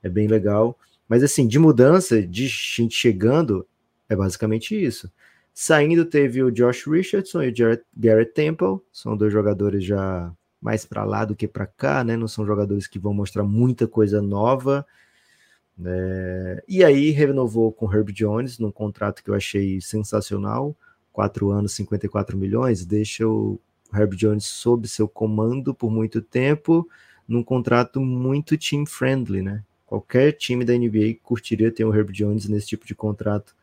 É bem legal. Mas assim, de mudança, de gente chegando, é basicamente isso. Saindo teve o Josh Richardson e o Garrett, Temple, são dois jogadores já mais para lá do que para cá, né? Não são jogadores que vão mostrar muita coisa nova. Né? E aí renovou com Herb Jones num contrato que eu achei sensacional, quatro anos, 54 milhões, deixa o Herb Jones sob seu comando por muito tempo, num contrato muito team friendly, né? Qualquer time da NBA curtiria ter um Herb Jones nesse tipo de contrato.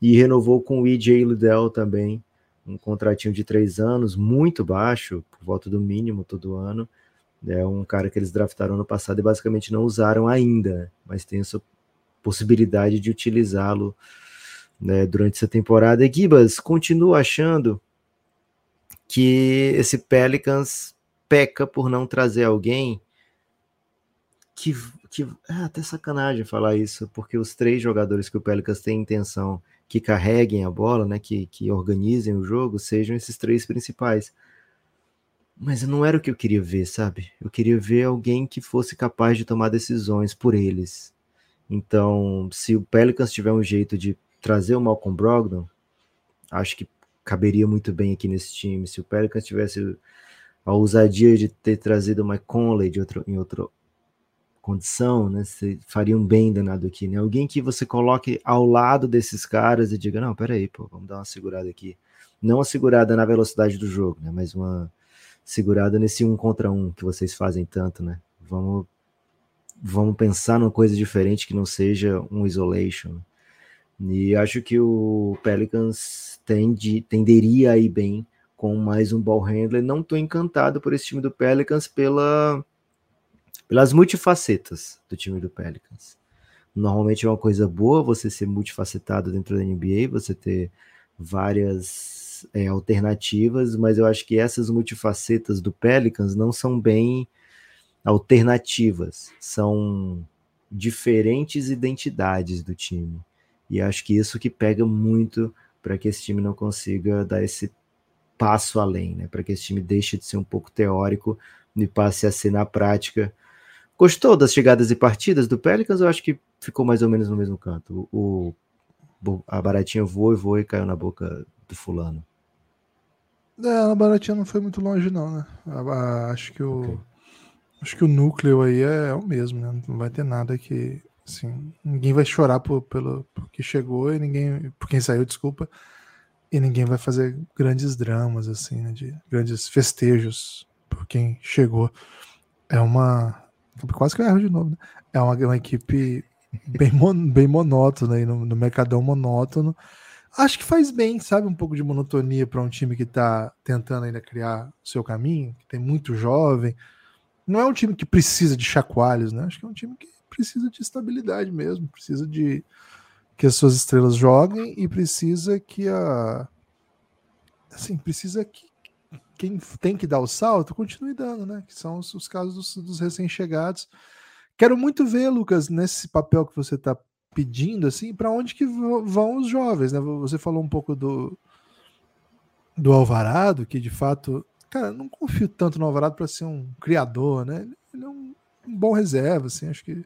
E renovou com o EJ Liddell também, um contratinho de três anos, muito baixo, por volta do mínimo todo ano. É um cara que eles draftaram no passado e basicamente não usaram ainda, mas tem essa possibilidade de utilizá-lo né, durante essa temporada. E Gibas continua achando que esse Pelicans peca por não trazer alguém que, que é até sacanagem falar isso, porque os três jogadores que o Pelicans tem intenção que carreguem a bola, né, que, que organizem o jogo, sejam esses três principais. Mas não era o que eu queria ver, sabe? Eu queria ver alguém que fosse capaz de tomar decisões por eles. Então, se o Pelicans tiver um jeito de trazer o Malcolm Brogdon, acho que caberia muito bem aqui nesse time. Se o Pelicans tivesse a ousadia de ter trazido o Mike Conley de outro, em outra condição, né? Você faria um bem danado aqui, né? Alguém que você coloque ao lado desses caras e diga, não, peraí, pô, vamos dar uma segurada aqui. Não uma segurada na velocidade do jogo, né? Mas uma segurada nesse um contra um que vocês fazem tanto, né? Vamos, vamos pensar numa coisa diferente que não seja um isolation. E acho que o Pelicans tende, tenderia a ir bem com mais um ball handler. Não estou encantado por esse time do Pelicans pela, pelas multifacetas do time do Pelicans. Normalmente é uma coisa boa você ser multifacetado dentro da NBA, você ter várias é, alternativas, mas eu acho que essas multifacetas do Pelicans não são bem alternativas, são diferentes identidades do time. E acho que isso que pega muito para que esse time não consiga dar esse passo além, né? Para que esse time deixe de ser um pouco teórico e passe a ser na prática. Gostou das chegadas e partidas do Pelicans? Eu acho que ficou mais ou menos no mesmo canto. O, a baratinha voou e voou e caiu na boca do fulano. É, a baratinha não foi muito longe, não, né? acho que o. Okay. Acho que o núcleo aí é, é, o mesmo, né? Não vai ter nada que Assim, ninguém vai chorar por, pelo por que chegou e ninguém, por quem saiu, desculpa, e ninguém vai fazer grandes dramas, assim, né, de grandes festejos por quem chegou. É uma. Quase que eu erro de novo, né? É uma, uma equipe bem, mon, <laughs> bem monótona aí, no, no mercadão monótono. Acho que faz bem, sabe? Um pouco de monotonia para um time que está tentando ainda criar seu caminho, que tem muito jovem. Não é um time que precisa de chacoalhos, né? Acho que é um time que precisa de estabilidade mesmo, precisa de que as suas estrelas joguem e precisa que a assim, precisa que quem tem que dar o salto continue dando, né? Que são os, os casos dos, dos recém-chegados. Quero muito ver, Lucas, nesse papel que você está pedindo, assim, para onde que vão os jovens, né? Você falou um pouco do do Alvarado, que de fato, cara, não confio tanto no Alvarado para ser um criador, né? Ele é um, um bom reserva, assim, acho que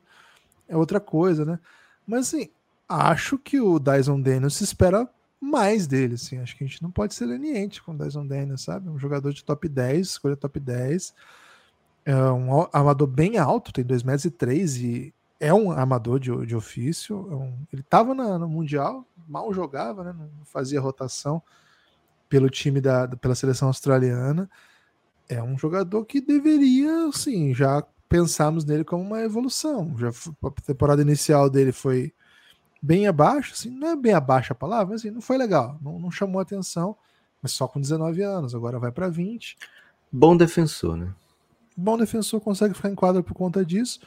é outra coisa, né? Mas assim, acho que o Dyson Daniels se espera mais dele, assim. Acho que a gente não pode ser leniente com o Dyson Daniels, sabe? Um jogador de top 10, escolha top 10. É um amador bem alto, tem 2 metros e 3 e é um amador de, de ofício. É um, ele estava no Mundial, mal jogava, né? Não fazia rotação pelo time da, pela seleção australiana. É um jogador que deveria, assim, já pensarmos nele como uma evolução. Já a temporada inicial dele foi bem abaixo, assim, não é bem abaixo a palavra, mas assim, não foi legal, não, não chamou atenção, mas só com 19 anos, agora vai para 20. Bom defensor, né? Bom defensor, consegue ficar em quadra por conta disso.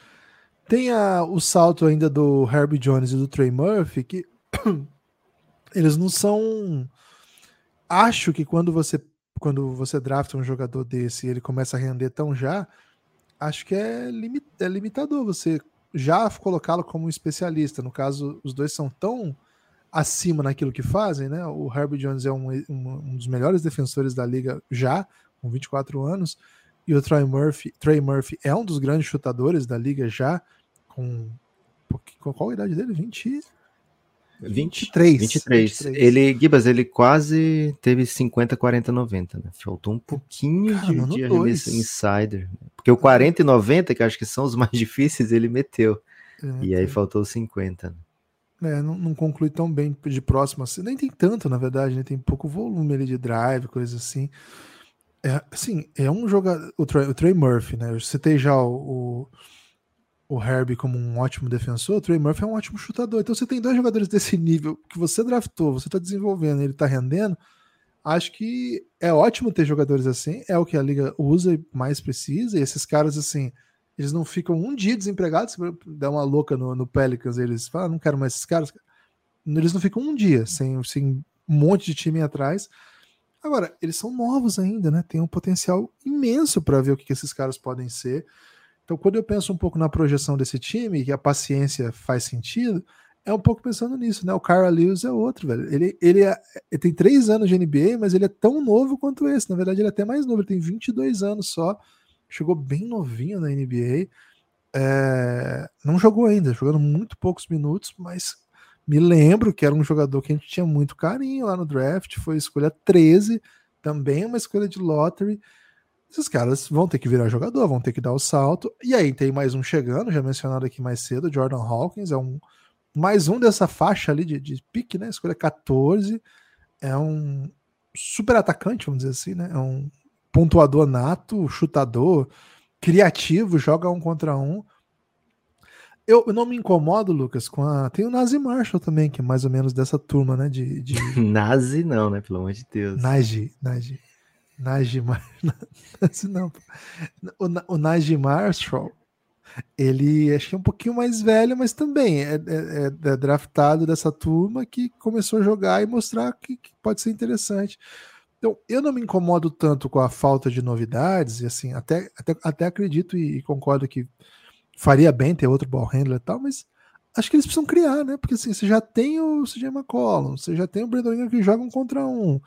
Tem a, o salto ainda do Herbie Jones e do Trey Murphy, que <clears throat> eles não são. Acho que quando você quando você drafta um jogador desse e ele começa a render tão já, acho que é, limit, é limitador você já colocá-lo como um especialista. No caso, os dois são tão acima naquilo que fazem, né? O Herbie Jones é um, um, um dos melhores defensores da liga já, com 24 anos, e o Trey Murphy, Trey Murphy é um dos grandes chutadores da liga já, com, qual a idade dele? 20, 23. 23. 23. Ele, Gibas, ele quase teve 50, 40, 90, né? Faltou um pouquinho Cara, de, de arremesso insider. Porque o 40 e 90, que acho que são os mais <laughs> difíceis, ele meteu. É, e aí faltou 50. Né? É, não, não, conclui tão bem de próximo assim. Nem tem tanto, na verdade, né? Tem pouco volume ali de drive, coisa assim. É, assim, é um jogador. O Trey, o Trey Murphy, né? Eu citei já o, o o Herbie como um ótimo defensor, o Trey Murphy é um ótimo chutador. Então você tem dois jogadores desse nível que você draftou, você está desenvolvendo, ele está rendendo. Acho que é ótimo ter jogadores assim, é o que a liga usa e mais precisa. E esses caras, assim, eles não ficam um dia desempregados. Se der uma louca no, no Pelicans, eles falam, ah, não quero mais esses caras. Eles não ficam um dia sem, sem um monte de time atrás. Agora, eles são novos ainda, né? Tem um potencial imenso para ver o que, que esses caras podem ser. Então, quando eu penso um pouco na projeção desse time, que a paciência faz sentido, é um pouco pensando nisso, né? O Kyra Lewis é outro, velho. Ele, ele, é, ele, tem três anos de NBA, mas ele é tão novo quanto esse. Na verdade, ele é até mais novo, ele tem 22 anos só. Chegou bem novinho na NBA. é, não jogou ainda, jogando muito poucos minutos, mas me lembro que era um jogador que a gente tinha muito carinho lá no draft, foi escolha 13, também uma escolha de lottery. Esses caras vão ter que virar jogador, vão ter que dar o salto. E aí tem mais um chegando, já mencionado aqui mais cedo, Jordan Hawkins, é um mais um dessa faixa ali de, de pique, né? Escolha 14. É um super atacante, vamos dizer assim, né? É um pontuador nato, chutador, criativo, joga um contra um. Eu, eu não me incomodo, Lucas, com a. Tem o Nazi Marshall também, que é mais ou menos dessa turma, né? De, de... <laughs> Nazi não, né? Pelo amor de Deus. Nazi, Nazi. Naji Marshall. <laughs> não. O, o Naji Marshall, ele acho que é um pouquinho mais velho, mas também é, é, é, draftado dessa turma que começou a jogar e mostrar que, que, pode ser interessante. Então, eu não me incomodo tanto com a falta de novidades, e assim, até, até, até acredito e, e concordo que faria bem ter outro ball handler e tal, mas acho que eles precisam criar, né? Porque assim, você já tem o CJ McCollum, você já tem o Brandon que jogam contra um.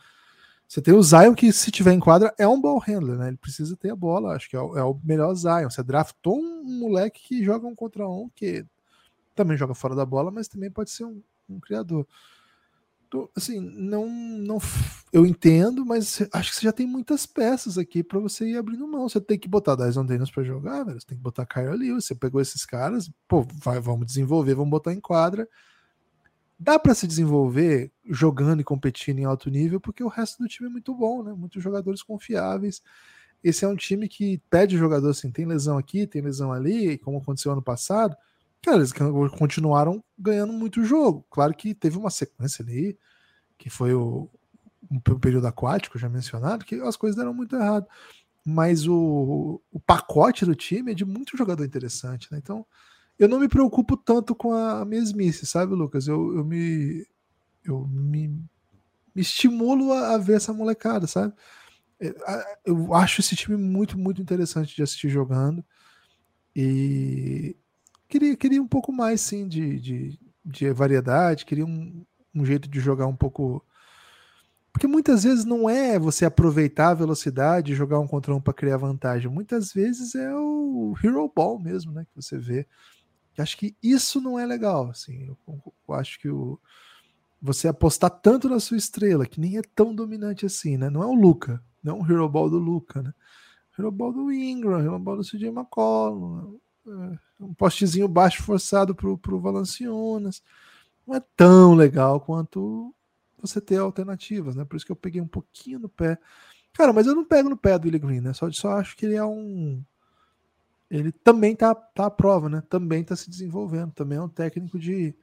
Você tem o Zion que, se tiver em quadra, é um ball handler, né? Ele precisa ter a bola, acho que é o, é o melhor Zion. Você draftou um, moleque que joga um contra um, que também joga fora da bola, mas também pode ser um, um criador. Então, assim, não, não. Eu entendo, mas acho que você já tem muitas peças aqui para você ir abrindo mão. Você tem que botar Dyson Daniels para jogar, velho. Você tem que botar Kyle Lewis. Você pegou esses caras, pô, vai, vamos desenvolver, vamos botar em quadra dá para se desenvolver jogando e competindo em alto nível, porque o resto do time é muito bom, né? Muitos jogadores confiáveis. Esse é um time que pede jogador assim, tem lesão aqui, tem lesão ali, como aconteceu ano passado. Cara, eles continuaram ganhando muito jogo. Claro que teve uma sequência ali, que foi o um período aquático, já mencionado, que as coisas deram muito errado. Mas o, o pacote do time é de muito jogador interessante, né? Então, eu não me preocupo tanto com a mesmice, sabe, Lucas? Eu, eu me. Eu me, me estimulo a, a, ver essa molecada, sabe? É, eu acho esse time muito, muito interessante de assistir jogando. E queria, queria um pouco mais, sim, de, de, de variedade, queria um, um jeito de jogar um pouco. Porque muitas vezes não é você aproveitar a velocidade e jogar um contra um para criar vantagem. Muitas vezes é o Hero Ball mesmo, né? Que você vê acho que isso não é legal. Assim, eu, eu acho que o, você apostar tanto na sua estrela, que nem é tão dominante assim, né? Não é o Luca, não é um Hero Ball do Luca, né? Hero Ball do Ingram, Hero Ball do CJ McCollum, é, um postezinho baixo forçado pro, pro Valanciunas. Não é tão legal quanto você ter alternativas, né? Por isso que eu peguei um pouquinho no pé. Cara, mas eu não pego no pé do Willie Green, né? Só, só acho que ele é um ele também tá, tá à prova, né? Também está se desenvolvendo. Também é um técnico de,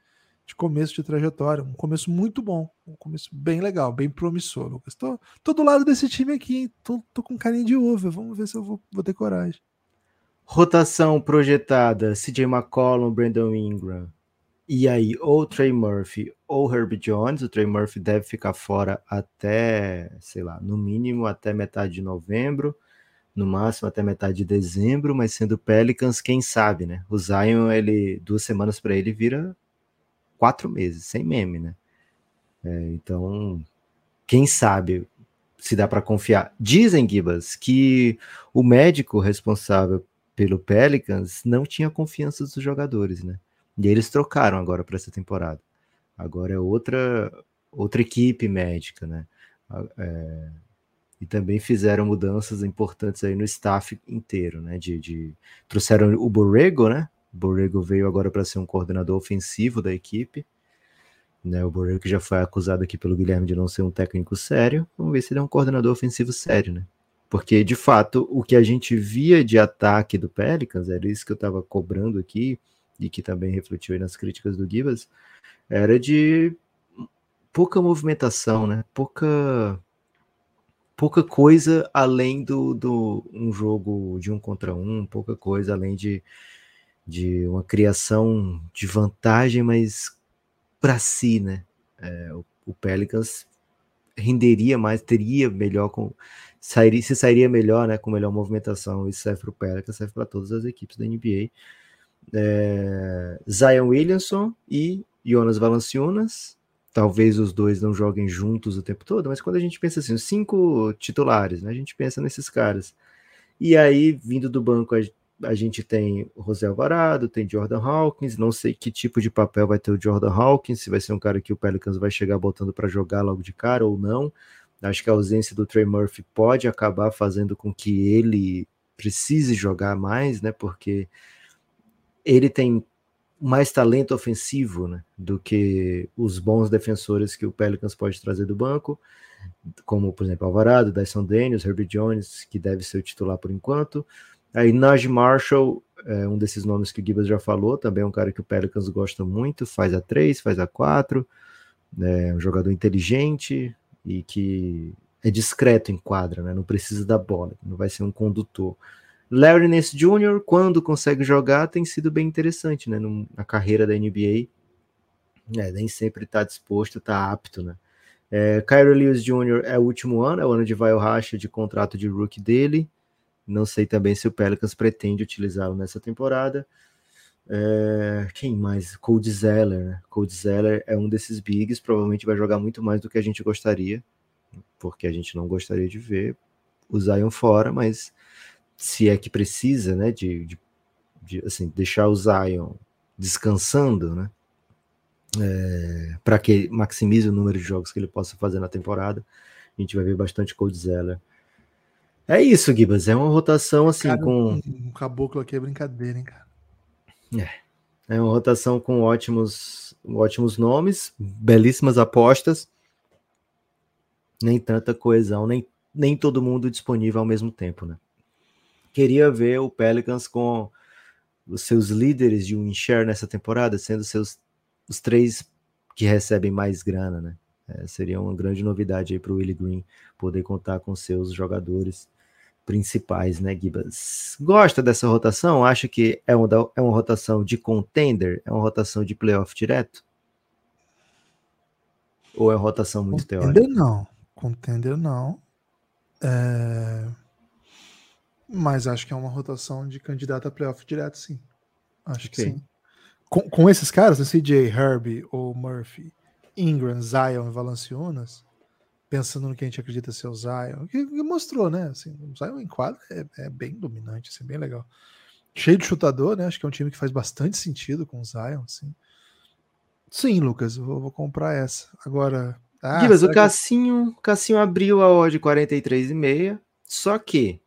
de começo de trajetória. Um começo muito bom. Um começo bem legal, bem promissor. Tô, tô do lado desse time aqui? Tô, tô com carinho de uva. Vamos ver se eu vou, vou ter coragem. Rotação projetada: CJ McCollum, Brandon Ingram. E aí, ou Trey Murphy ou Herb Jones. O Trey Murphy deve ficar fora até, sei lá, no mínimo até metade de novembro no máximo até metade de dezembro, mas sendo Pelicans, quem sabe, né? O Zion, ele, duas semanas para ele vira quatro meses, sem meme, né? É, então, quem sabe se dá para confiar. Dizem, Gibas, que o médico responsável pelo Pelicans não tinha confiança dos jogadores, né? E eles trocaram agora para essa temporada. Agora é outra outra equipe médica, né? É, e também fizeram mudanças importantes aí no staff inteiro, né? De, de... trouxeram o Borrego, né? O Borrego veio agora para ser um coordenador ofensivo da equipe. Né, o Borrego que já foi acusado aqui pelo Guilherme de não ser um técnico sério. Vamos ver se ele é um coordenador ofensivo sério, né? Porque, de fato, o que a gente via de ataque do Pelicans, era isso que eu estava cobrando aqui, e que também refletiu aí nas críticas do Gibas, era de pouca movimentação, né? Pouca pouca coisa além do, do um jogo de um contra um, pouca coisa além de, de uma criação de vantagem, mas para si, né? É, o, o, Pelicans renderia mais, teria melhor com sairia, se sairia melhor, né? Com melhor movimentação. Isso serve para o Pelicans, serve para todas as equipes da NBA. É, Zion Williamson e Jonas Valanciunas talvez os dois não joguem juntos o tempo todo, mas quando a gente pensa assim, os cinco titulares, né, a gente pensa nesses caras. E aí, vindo do banco, a gente tem o José Alvarado, tem Jordan Hawkins, não sei que tipo de papel vai ter o Jordan Hawkins, se vai ser um cara que o Pelicans vai chegar botando para jogar logo de cara ou não. Acho que a ausência do Trey Murphy pode acabar fazendo com que ele precise jogar mais, né? Porque ele tem mais talento ofensivo né, do que os bons defensores que o Pelicans pode trazer do banco, como, por exemplo, Alvarado, Dyson Daniels, Herbie Jones, que deve ser o titular por enquanto. Aí Najee Marshall, é um desses nomes que o Gibbs já falou, também é um cara que o Pelicans gosta muito, faz a 3, faz a 4, é um jogador inteligente e que é discreto em quadra, né? não precisa da bola, não vai ser um condutor. Larry Nance Jr., quando consegue jogar, tem sido bem interessante né? na carreira da NBA. É, nem sempre está disposto, está apto, né? É, Kyrie Lewis Jr. é o último ano, é o ano de vai racha de contrato de rookie dele. Não sei também se o Pelicans pretende utilizá-lo nessa temporada. É, quem mais? Cold Zeller. Né? Zeller é um desses bigs, provavelmente vai jogar muito mais do que a gente gostaria, porque a gente não gostaria de ver o Zion fora, mas se é que precisa, né, de, de, de assim, deixar o Zion descansando, né, é, para que maximize o número de jogos que ele possa fazer na temporada, a gente vai ver bastante Cold Zeller é isso, Gibas. É uma rotação assim cara, com. Um caboclo aqui é brincadeira, hein, cara? É. É uma rotação com ótimos, ótimos nomes, belíssimas apostas. Nem tanta coesão, nem, nem todo mundo disponível ao mesmo tempo, né? Queria ver o Pelicans com os seus líderes de um share nessa temporada sendo seus os três que recebem mais grana, né? É, seria uma grande novidade aí para o Willie Green poder contar com seus jogadores principais, né, Gibas? Gosta dessa rotação? Acha que é uma, é uma rotação de contender? É uma rotação de playoff direto? Ou é uma rotação muito contender teórica? não. Contender não. É... Mas acho que é uma rotação de candidato a playoff direto, sim. Acho que sim. Com, com esses caras, CJ, Herbie ou Murphy, Ingram, Zion e Valanciunas, pensando no que a gente acredita ser o Zion, que, que mostrou, né? Assim, o Zion em quadra é, é, bem dominante, assim, bem legal. Cheio de chutador, né? Acho que é um time que faz bastante sentido com o Zion, assim. Sim, Lucas, eu vou, vou comprar essa. Agora. Ah, Gibas, o Cassinho, que... Cassinho abriu a odd 43,5, só que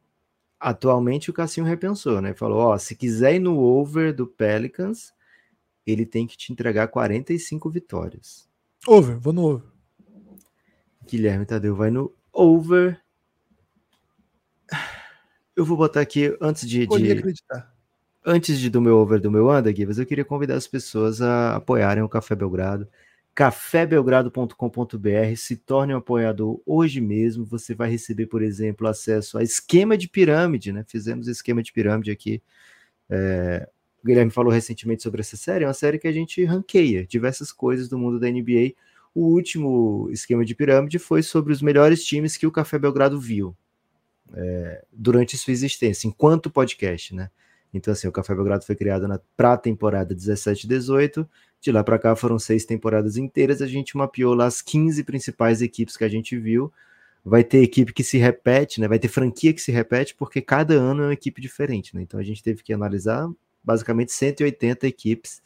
atualmente o Cassinho repensou, né? Falou: ó, se quiser ir no over do Pelicans, ele tem que te entregar 45 vitórias. Over, vou no over. Guilherme Tadeu vai no over. Eu vou botar aqui antes de. de. Antes de do meu over do meu under, Givas, eu queria convidar as pessoas a apoiarem o Café Belgrado. cafébelgrado.com.br se torne um apoiador hoje mesmo. Você vai receber, por exemplo, acesso a esquema de pirâmide, né? Fizemos esquema de pirâmide aqui. É, o Guilherme falou recentemente sobre essa série, é uma série que a gente ranqueia diversas coisas do mundo da NBA o último esquema de pirâmide foi sobre os melhores times que o Café Belgrado viu é, durante sua existência, enquanto podcast, né? Então, assim, o Café Belgrado foi criado para a temporada 17 e 18. De lá para cá foram seis temporadas inteiras. A gente mapeou lá as 15 principais equipes que a gente viu. Vai ter equipe que se repete, né? Vai ter franquia que se repete, porque cada ano é uma equipe diferente, né? Então a gente teve que analisar basicamente 180 equipes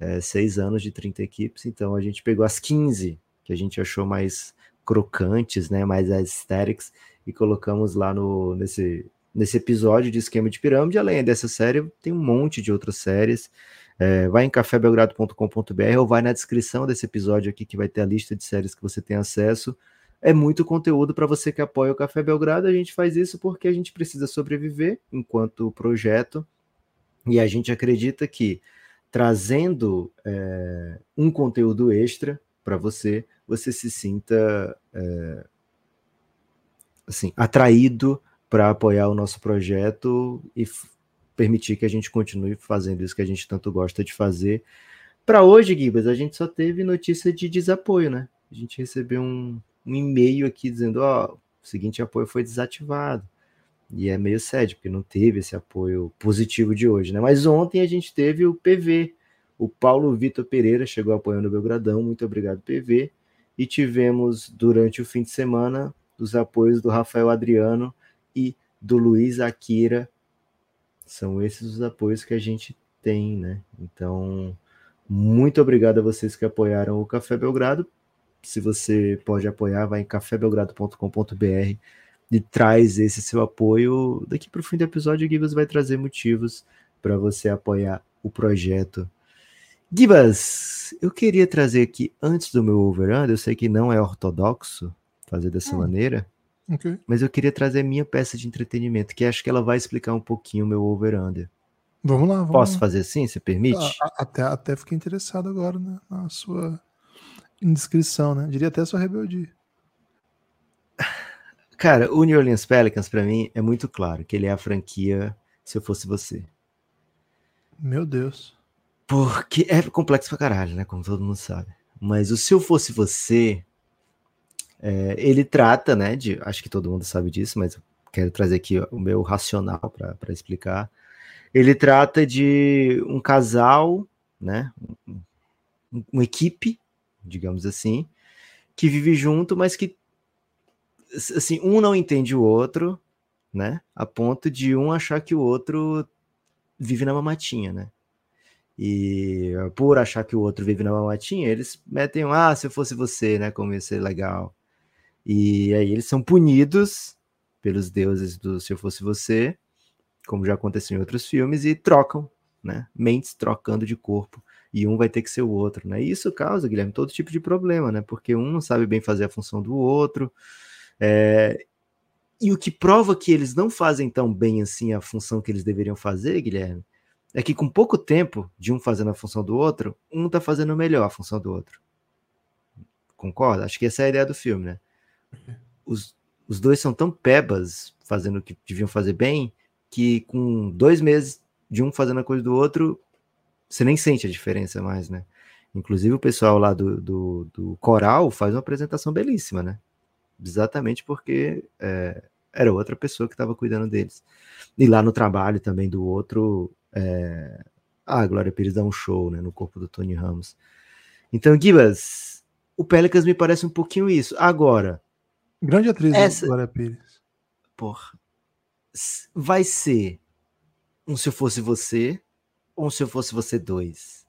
é, seis anos de 30 equipes, então a gente pegou as 15 que a gente achou mais crocantes, né, mais aesthetics, e colocamos lá no, nesse, nesse episódio de esquema de pirâmide. Além dessa série, tem um monte de outras séries. É, vai em cafébelgrado.com.br ou vai na descrição desse episódio aqui que vai ter a lista de séries que você tem acesso. É muito conteúdo para você que apoia o Café Belgrado. A gente faz isso porque a gente precisa sobreviver enquanto projeto e a gente acredita que trazendo é, um conteúdo extra para você, você se sinta é, assim atraído para apoiar o nosso projeto e permitir que a gente continue fazendo isso que a gente tanto gosta de fazer. Para hoje, Gibas, a gente só teve notícia de desapoio, né? A gente recebeu um, um e-mail aqui dizendo: ó, oh, o seguinte apoio foi desativado. E é meio sério, porque não teve esse apoio positivo de hoje, né? Mas ontem a gente teve o PV. O Paulo Vitor Pereira chegou apoiando o Belgradão. Muito obrigado, PV. E tivemos durante o fim de semana os apoios do Rafael Adriano e do Luiz Akira. São esses os apoios que a gente tem, né? Então, muito obrigado a vocês que apoiaram o Café Belgrado. Se você pode apoiar, vai em cafébelgrado.com.br e traz esse seu apoio. Daqui para o fim do episódio, o Gibas vai trazer motivos para você apoiar o projeto. Gibas, eu queria trazer aqui, antes do meu overrun, eu sei que não é ortodoxo fazer dessa hum. maneira, okay. mas eu queria trazer minha peça de entretenimento, que acho que ela vai explicar um pouquinho o meu over-under. Vamos lá. Vamos Posso lá. fazer assim, você permite? Até, até fiquei interessado agora né, na sua indiscrição, né? Diria até sua rebeldia. Cara, o New Orleans Pelicans, para mim, é muito claro que ele é a franquia se eu fosse você. Meu Deus. Porque é complexo pra caralho, né? Como todo mundo sabe. Mas o Se Eu Fosse Você, é, ele trata, né? De, acho que todo mundo sabe disso, mas quero trazer aqui o meu racional para explicar. Ele trata de um casal, né? Um, uma equipe, digamos assim, que vive junto, mas que assim, um não entende o outro, né? A ponto de um achar que o outro vive na mamatinha, né? E por achar que o outro vive na mamatinha, eles metem um, ah, se eu fosse você, né? Como ia ser legal. E aí eles são punidos pelos deuses do se eu fosse você, como já aconteceu em outros filmes, e trocam, né? Mentes trocando de corpo. E um vai ter que ser o outro, né? E isso causa, Guilherme, todo tipo de problema, né? Porque um não sabe bem fazer a função do outro, é, e o que prova que eles não fazem tão bem assim a função que eles deveriam fazer, Guilherme, é que com pouco tempo de um fazendo a função do outro, um tá fazendo melhor a função do outro. Concorda? Acho que essa é a ideia do filme, né? Os, os dois são tão pebas fazendo o que deviam fazer bem, que com dois meses de um fazendo a coisa do outro, você nem sente a diferença mais, né? Inclusive o pessoal lá do, do, do coral faz uma apresentação belíssima, né? exatamente porque é, era outra pessoa que estava cuidando deles. E lá no trabalho também do outro, é, a Glória Pires dá um show né, no corpo do Tony Ramos. Então, Gibas, o Pelicans me parece um pouquinho isso. Agora. Grande atriz, essa... Glória Pires. Porra. Vai ser um Se Eu Fosse Você ou um Se Eu Fosse Você dois?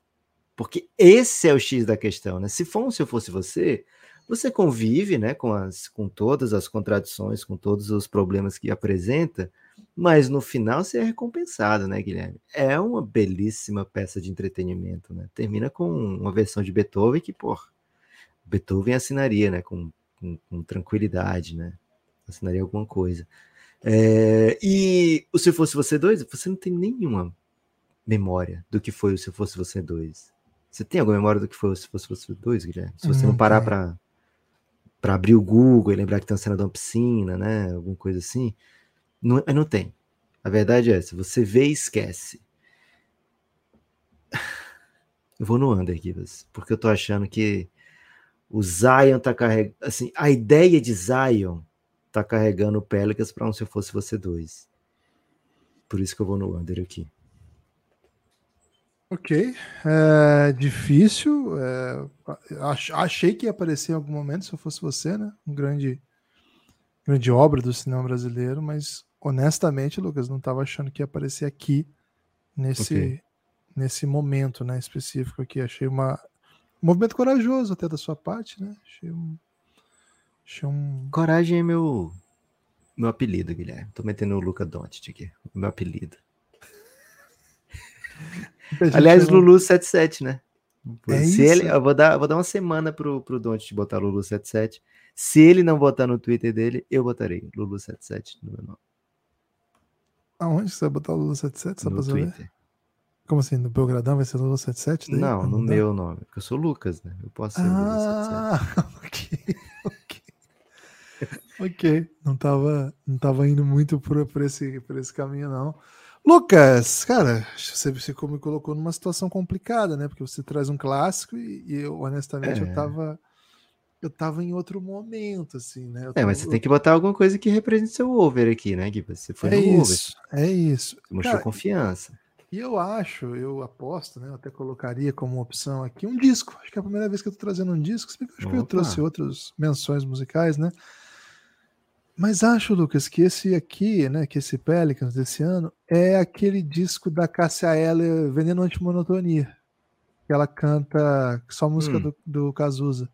Porque esse é o X da questão, né? Se for um Se Eu Fosse Você, você convive né, com, as, com todas as contradições, com todos os problemas que apresenta, mas no final você é recompensado, né, Guilherme? É uma belíssima peça de entretenimento, né? Termina com uma versão de Beethoven que, pô, Beethoven assinaria, né, com, com, com tranquilidade, né? Assinaria alguma coisa. É, e o Se Fosse Você dois, você não tem nenhuma memória do que foi o Se Fosse Você dois. Você tem alguma memória do que foi o Se Fosse Você dois, Guilherme? Se você não, não parar para para abrir o Google e lembrar que tem uma cena de uma piscina, né? Alguma coisa assim. Não, não tem. A verdade é essa. Você vê e esquece. Eu vou no under, Givas, porque eu tô achando que o Zion tá carregando. Assim, a ideia de Zion tá carregando o Pelicans para um se eu fosse você dois. Por isso que eu vou no under aqui. Ok. É, difícil. É, achei que ia aparecer em algum momento, se eu fosse você, né? Um grande, grande obra do cinema brasileiro, mas honestamente, Lucas, não estava achando que ia aparecer aqui nesse, okay. nesse momento né, específico aqui. Achei uma, um movimento corajoso até da sua parte, né? Achei um. Achei um... Coragem é meu, meu apelido, Guilherme. Tô metendo o Luca Doncic aqui, meu apelido. Aliás, não... Lulu 77, né? É Se ele, eu vou dar, vou dar uma semana pro, pro Don't botar Lulu 77. Se ele não botar no Twitter dele, eu botarei Lulu 77 no meu nome. Aonde você vai botar o Lulu 77? Só no Twitter. Ver? Como assim? No Belgradão vai ser Lulu 77? Daí? Não, no meu nome. Porque eu sou Lucas, né? Eu posso ser ah, Lulu <laughs> 77. ok, ok. ok. Não tava, não tava indo muito por, por, esse, por esse caminho, não. Lucas, cara, você, você me colocou numa situação complicada, né? Porque você traz um clássico e, e eu, honestamente, é. eu tava. Eu tava em outro momento, assim, né? é, mas você tem que botar alguma coisa que represente seu over aqui, né, Gui? Você foi é no isso, over. É isso. Você mostrou cara, confiança. E eu acho, eu aposto, né? Eu até colocaria como opção aqui um disco. Acho que é a primeira vez que eu tô trazendo um disco. Acho Opa. que eu trouxe outras menções musicais, né? Mas acho, Lucas, que esse aqui, né, que esse Pelicans desse ano, é aquele disco da Cássia Eller, Veneno Antimonotonia, que ela canta só música Hum. do, do Cazuza.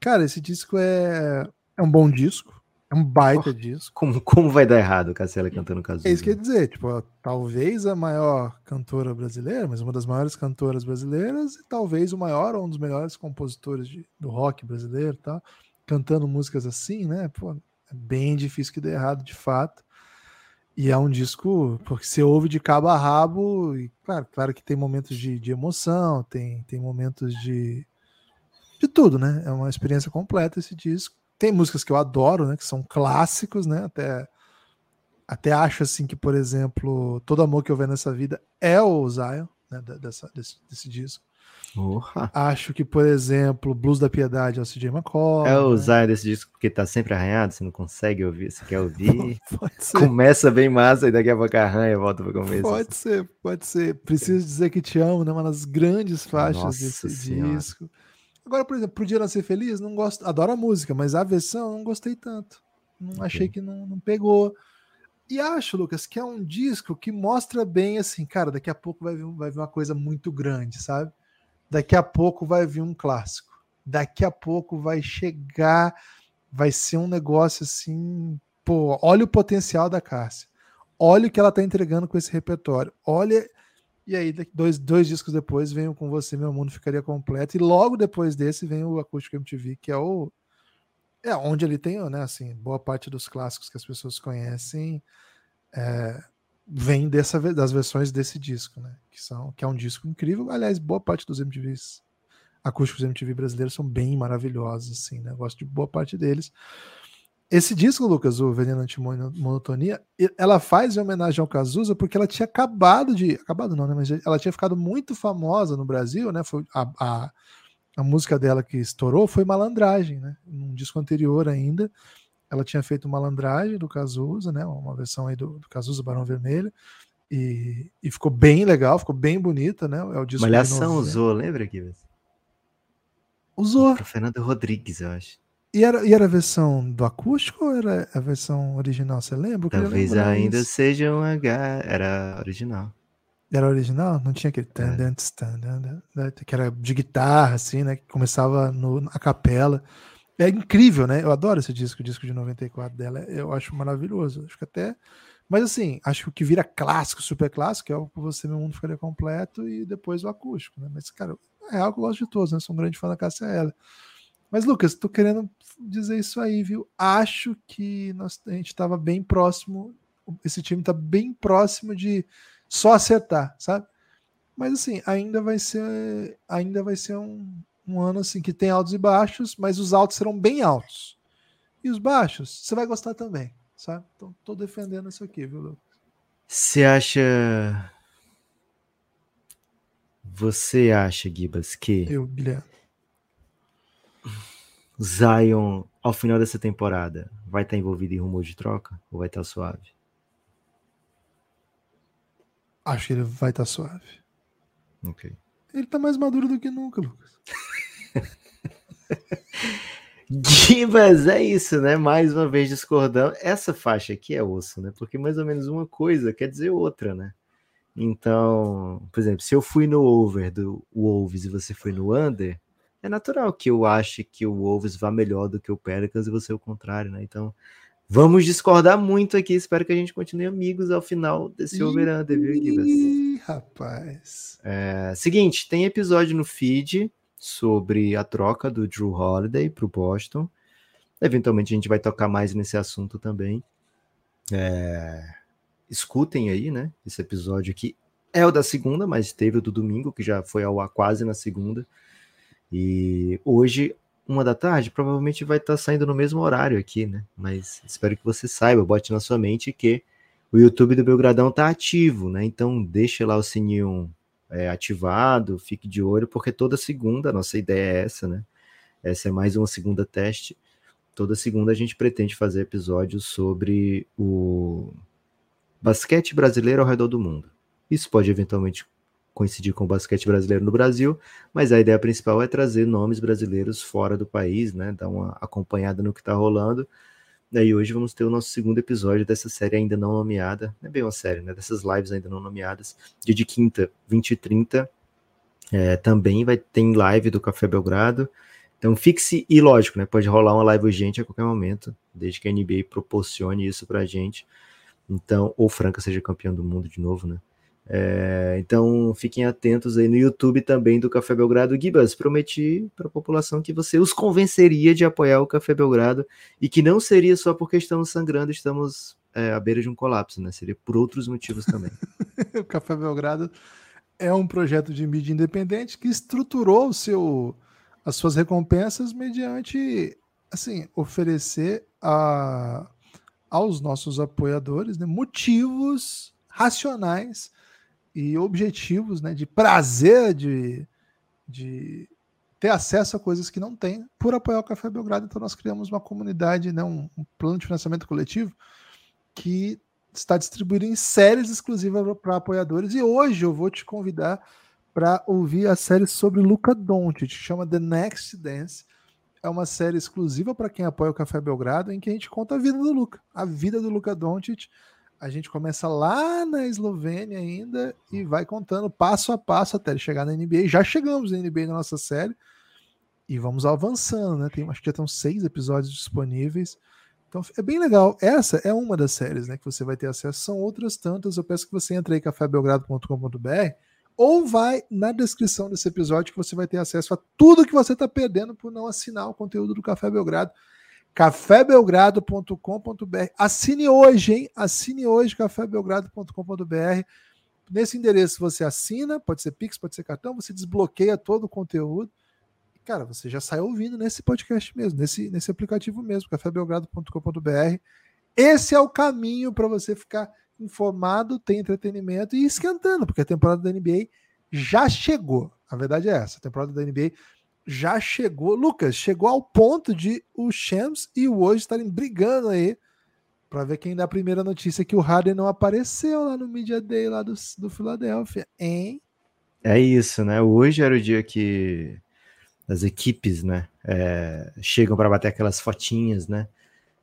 Cara, esse disco é, é um bom disco, é um baita disco. Como, como vai dar errado Cassiela cantando Cazuza? É isso que eu ia dizer, tipo, ó, talvez a maior cantora brasileira, mas uma das maiores cantoras brasileiras, e talvez o maior ou um dos melhores compositores de- do rock brasileiro, tá? Cantando músicas assim, né? Pô, é bem difícil que dê errado de fato. E é um disco, porque você ouve de cabo a rabo, e claro, claro que tem momentos de, de emoção, tem, tem momentos de. de tudo, né? É uma experiência completa esse disco. Tem músicas que eu adoro, né? Que são clássicos, né? Até até acho assim que, por exemplo, todo amor que eu ver nessa vida é o Zion, né, dessa, desse, desse disco. Acho que, por exemplo, Blues da Piedade é o CJ McCall. É o né? Zion desse disco porque tá sempre arranhado, você não consegue ouvir, você quer ouvir. <laughs> Começa bem massa e daqui a pouco arranha e volta pro começo. pode ser, pode ser. Preciso dizer que te amo, né? Uma das grandes faixas Nossa desse Senhora. disco. Agora, por exemplo, pro Dia Nascer Feliz, não gosto, adoro a música, mas a versão eu não gostei tanto. Não achei que não, não pegou. E acho, Lucas, que é um disco que mostra bem assim, cara, daqui a pouco vai vir, vai vir uma coisa muito grande, sabe? Daqui a pouco vai vir um clássico. Daqui a pouco vai chegar, vai ser um negócio assim, pô, olha o potencial da Cássia. Olha o que ela tá entregando com esse repertório. Olha. E aí, dois, dois discos depois, vem o Com Você Meu Mundo Ficaria Completo. E logo depois desse vem o Acústico MTV, que é o. É onde ele tem, né, assim, boa parte dos clássicos que as pessoas conhecem é, vem dessa, das versões desse disco, né? Que, são, que é um disco incrível. Aliás, boa parte dos MTVs acústicos MTV brasileiros são bem maravilhosos, assim, né? Eu gosto de boa parte deles. Esse disco, Lucas, o Veneno Antimonotonia, ela faz em homenagem ao Cazuza porque ela tinha acabado de. Acabado não, né? Mas ela tinha ficado muito famosa no Brasil, né? Foi a, a, a música dela que estourou foi Malandragem, né? Num disco anterior ainda. Ela tinha feito Malandragem do Cazuza, né? Uma versão aí do, do Cazuza Barão Vermelho. E, e ficou bem legal, ficou bem bonita, né? É o disco Malhação 90. usou, lembra aqui? Usou. Pro Fernando Rodrigues, eu acho. E era, e era a versão do acústico ou era a versão original? Você lembra? Talvez ainda isso. seja um H. Era original. Era original? Não tinha aquele. dan, Que era de guitarra, assim, né? Que começava no, na capela. É incrível, né? Eu adoro esse disco, o disco de 94 dela. Eu acho maravilhoso. Acho que até. Mas assim, acho que o que vira clássico, super clássico, é o que você meu mundo ficaria completo e depois o acústico, né? Mas, cara, é algo que eu gosto de todos, né? Sou um grande fã da Cássia Eller. Mas, Lucas, tô querendo dizer isso aí, viu? Acho que nós, a gente estava bem próximo. Esse time tá bem próximo de só acertar, sabe? Mas assim, ainda vai ser, ainda vai ser um, um ano assim que tem altos e baixos, mas os altos serão bem altos. E os baixos, você vai gostar também, sabe? Então tô defendendo isso aqui, viu, Lucas? Você acha. Você acha, Gibas, que Eu, Guilherme. Zion, ao final dessa temporada, vai estar envolvido em rumor de troca? Ou vai estar suave? Acho que ele vai estar suave. Ok. Ele tá mais maduro do que nunca, Lucas. <laughs> Gibas, é isso, né? Mais uma vez discordando. Essa faixa aqui é osso, né? Porque mais ou menos uma coisa quer dizer outra, né? Então, por exemplo, se eu fui no over do Wolves e você foi no under, é natural que eu ache que o Wolves vá melhor do que o Pelicans e você o contrário, né? Então, vamos discordar muito aqui. Espero que a gente continue amigos ao final desse over-under, viu, Gibas? Ih, rapaz. É, seguinte, tem episódio no feed sobre a troca do Drew Holiday para o Boston. Eventualmente a gente vai tocar mais nesse assunto também. É, escutem aí, né? Esse episódio aqui é o da segunda, mas teve o do domingo, que já foi ao ar quase na segunda. E hoje, uma da tarde, provavelmente vai estar saindo no mesmo horário aqui, né? Mas espero que você saiba, bote na sua mente que o YouTube do Belgradão tá ativo, né? Então deixa lá o sininho é, ativado, fique de olho, porque toda segunda, a nossa ideia é essa, né? Essa é mais uma segunda teste. Toda segunda a gente pretende fazer episódios sobre o basquete brasileiro ao redor do mundo. Isso pode eventualmente coincidir com o basquete brasileiro no Brasil, mas a ideia principal é trazer nomes brasileiros fora do país, né? Dar uma acompanhada no que está rolando. E hoje vamos ter o nosso segundo episódio dessa série ainda não nomeada. É bem uma série, né? Dessas lives ainda não nomeadas. Dia de quinta, 20 e 30. É, também vai ter live do Café Belgrado. Então fixe e lógico, né? Pode rolar uma live urgente a qualquer momento, desde que a NBA proporcione isso pra gente. Então, ou Franca seja campeão do mundo de novo, né? É, então fiquem atentos aí no YouTube também do Café Belgrado. Gibas, prometi para a população que você os convenceria de apoiar o Café Belgrado e que não seria só porque estamos sangrando, estamos é, à beira de um colapso, né? Seria por outros motivos também. <laughs> o Café Belgrado é um projeto de mídia independente que estruturou seu, as suas recompensas mediante assim oferecer a, aos nossos apoiadores né, motivos racionais e objetivos, né, de prazer de, de ter acesso a coisas que não tem por apoiar o Café Belgrado. Então nós criamos uma comunidade, né, um, um plano de financiamento coletivo que está distribuído em séries exclusivas para apoiadores. E hoje eu vou te convidar para ouvir a série sobre Luca Doncic, chama The Next Dance. É uma série exclusiva para quem apoia o Café Belgrado, em que a gente conta a vida do Luca, a vida do Luca Doncic a gente começa lá na Eslovênia ainda e vai contando passo a passo até ele chegar na NBA. Já chegamos na NBA na nossa série e vamos avançando, né? Tem, acho que já estão seis episódios disponíveis. Então é bem legal. Essa é uma das séries né, que você vai ter acesso. São outras tantas. Eu peço que você entre aí cafébelgrado.com.br ou vai na descrição desse episódio que você vai ter acesso a tudo que você está perdendo por não assinar o conteúdo do Café Belgrado cafébelgrado.com.br. Assine hoje, hein? Assine hoje cafébelgrado.com.br. Nesse endereço você assina, pode ser Pix, pode ser cartão, você desbloqueia todo o conteúdo. E, cara, você já sai ouvindo nesse podcast mesmo, nesse, nesse aplicativo mesmo, cafébelgrado.com.br. Esse é o caminho para você ficar informado, ter entretenimento e esquentando, porque a temporada da NBA já chegou. A verdade é essa, a temporada da NBA já chegou, Lucas, chegou ao ponto de o Shams e o Hoje estarem brigando aí para ver quem dá a primeira notícia que o Harden não apareceu lá no Media Day lá do, do Philadelphia, hein? É isso, né? Hoje era o dia que as equipes, né, é, chegam para bater aquelas fotinhas, né?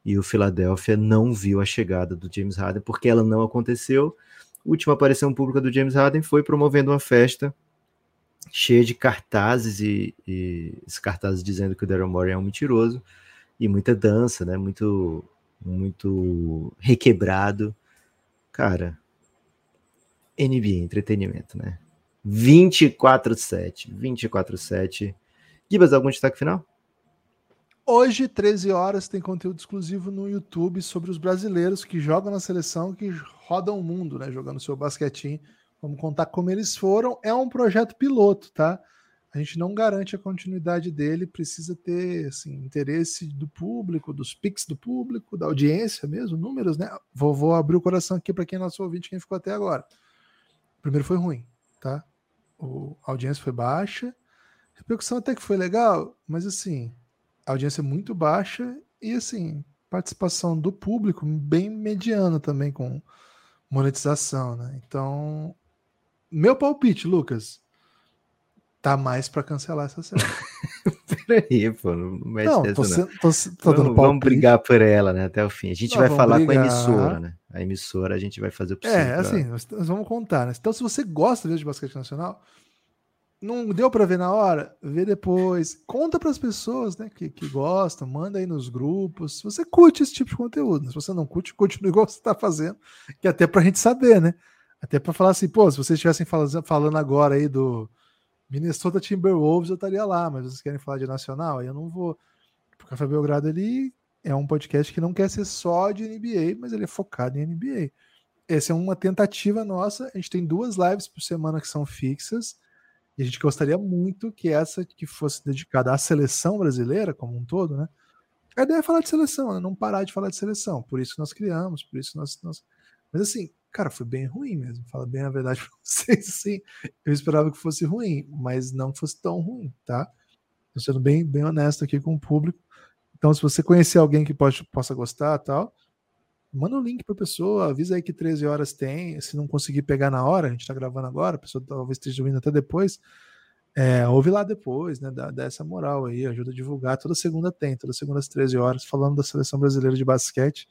E o Philadelphia não viu a chegada do James Harden porque ela não aconteceu. A última aparição pública do James Harden foi promovendo uma festa cheia de cartazes e, e esses cartazes dizendo que o Daryl Morey é um mentiroso e muita dança, né? Muito, muito requebrado. Cara, NBA entretenimento, né? 24/7, 24/7. Gibas, algum destaque final? Hoje, 13 horas, tem conteúdo exclusivo no YouTube sobre os brasileiros que jogam na seleção, que rodam o mundo, né? Jogando seu basquetinho Vamos contar como eles foram. É um projeto piloto, tá? A gente não garante a continuidade dele, precisa ter assim, interesse do público, dos pics do público, da audiência mesmo, números, né? Vou, vou abrir o coração aqui para quem é nosso ouvinte, quem ficou até agora. Primeiro foi ruim, tá? O, a audiência foi baixa, a repercussão até que foi legal, mas assim, a audiência é muito baixa e assim, participação do público bem mediana também com monetização, né? Então, meu palpite, Lucas, tá mais para cancelar essa série. <laughs> Peraí, pô, não mexe não, tô, não. Tô, tô vamos, vamos, brigar por ela, né, até o fim. A gente não, vai falar brigar. com a emissora, né? A emissora a gente vai fazer o possível. É, assim, nós, nós vamos contar, né? Então, se você gosta mesmo de basquete nacional, não deu para ver na hora, vê depois. Conta para as pessoas, né, que, que gostam, manda aí nos grupos. Se você curte esse tipo de conteúdo, se você não curte, continue igual você está fazendo, que é até para a gente saber, né? Até para falar assim, pô, se vocês estivessem falando agora aí do Minnesota Timberwolves, eu estaria lá, mas vocês querem falar de nacional? Aí eu não vou. Porque o Café Belgrado ele é um podcast que não quer ser só de NBA, mas ele é focado em NBA. Essa é uma tentativa nossa. A gente tem duas lives por semana que são fixas. E a gente gostaria muito que essa que fosse dedicada à seleção brasileira como um todo, né? A ideia é falar de seleção, né? não parar de falar de seleção. Por isso que nós criamos, por isso nós, nós... Mas assim, cara, foi bem ruim mesmo. Fala bem a verdade pra <laughs> vocês, sim. Eu esperava que fosse ruim, mas não fosse tão ruim, tá? Tô sendo bem, bem honesto aqui com o público. Então, se você conhecer alguém que pode, possa gostar tal, manda o um link para a pessoa, avisa aí que 13 horas tem. Se não conseguir pegar na hora, a gente está gravando agora, a pessoa talvez esteja vindo até depois. É, ouve lá depois, né? Dá, dá, essa moral aí, ajuda a divulgar. Toda segunda tem, toda segunda às 13 horas, falando da seleção brasileira de basquete,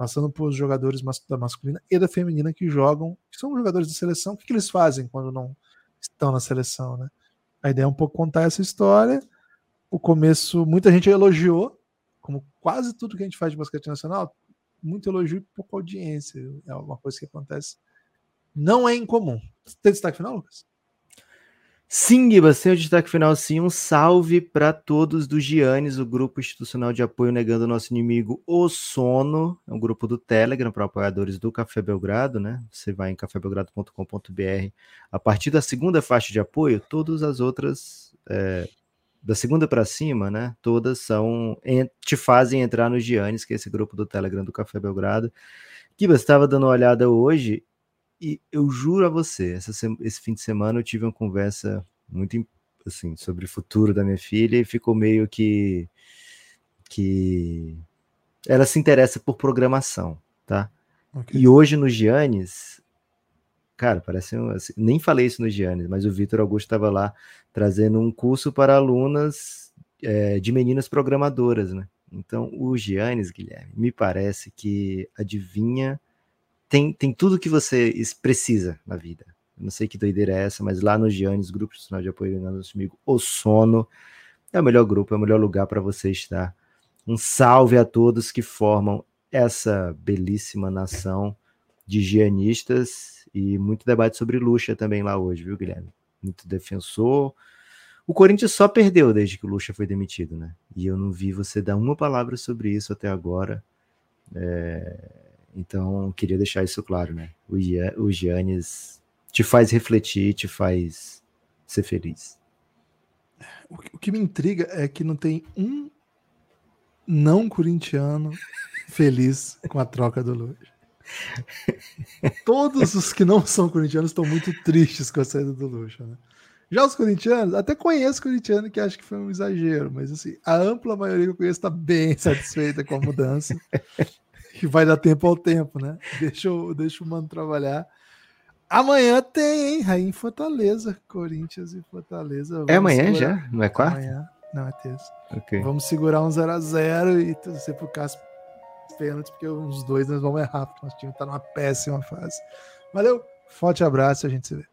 passando por jogadores da masculina e da feminina que jogam, que são jogadores de seleção. O que, que eles fazem quando não estão na seleção, né? A ideia é um pouco contar essa história. O começo, muita gente elogiou, como quase tudo que a gente faz de basquete nacional, muito elogio e pouca audiência. É uma coisa que acontece. Não é incomum. Tem destaque final, Lucas? Sim, Giba, sem o destaque final, sim. Um salve para todos do Giannis, o grupo institucional de apoio negando o nosso inimigo, o sono. É um grupo do Telegram para apoiadores do Café Belgrado, né? Você vai em cafébelgrado.com.br. A partir da segunda faixa de apoio, todas as outras, é, da segunda para cima, né? Todas são te fazem entrar no Giannis, que é esse grupo do Telegram do Café Belgrado. Giba, estava dando uma olhada hoje e eu juro a você, essa, esse fim de semana eu tive uma conversa muito assim sobre o futuro da minha filha e ficou meio que que ela se interessa por programação, tá? Okay. E hoje no Giannis, cara, parece um, assim, nem falei isso no Giannis, mas o Vitor Augusto estava lá trazendo um curso para alunas é, de meninas programadoras, né? Então o Giannis, Guilherme, me parece que adivinha tem, tem tudo que você precisa na vida. Eu não sei que doideira é essa, mas lá no Giannis, Grupo Institucional de Apoio ao Nosso Amigo, o Sono, é o melhor grupo, é o melhor lugar para você estar. Um salve a todos que formam essa belíssima nação de gianistas e muito debate sobre Lucha também lá hoje, viu, Guilherme? Muito defensor. O Corinthians só perdeu desde que o Lucha foi demitido, né? E eu não vi você dar uma palavra sobre isso até agora. É então, queria deixar isso claro, né? O, o Giannis te faz refletir, te faz ser feliz. O que me intriga é que não tem um não corintiano feliz com a troca do Luiz. <laughs> Todos os que não são corintianos estão muito tristes com a saída do Lucha, né? Já os corintianos, até conheço corintiano que acha que foi um exagero, mas assim, a ampla maioria que eu conheço está bem satisfeita com a mudança <laughs> que vai dar tempo ao tempo, né? Deixa, eu, deixa o mano trabalhar. Amanhã tem, hein? Em Fortaleza, Corinthians e Fortaleza. Vamos é amanhã segurar... já? Não é quarta? Amanhã, não, é terça. Okay. Vamos segurar um 0x0 e torcer pro Cássio pênalti, porque uns dois nós vamos errar, porque nosso time tá numa péssima fase. Valeu, forte abraço e a gente se vê.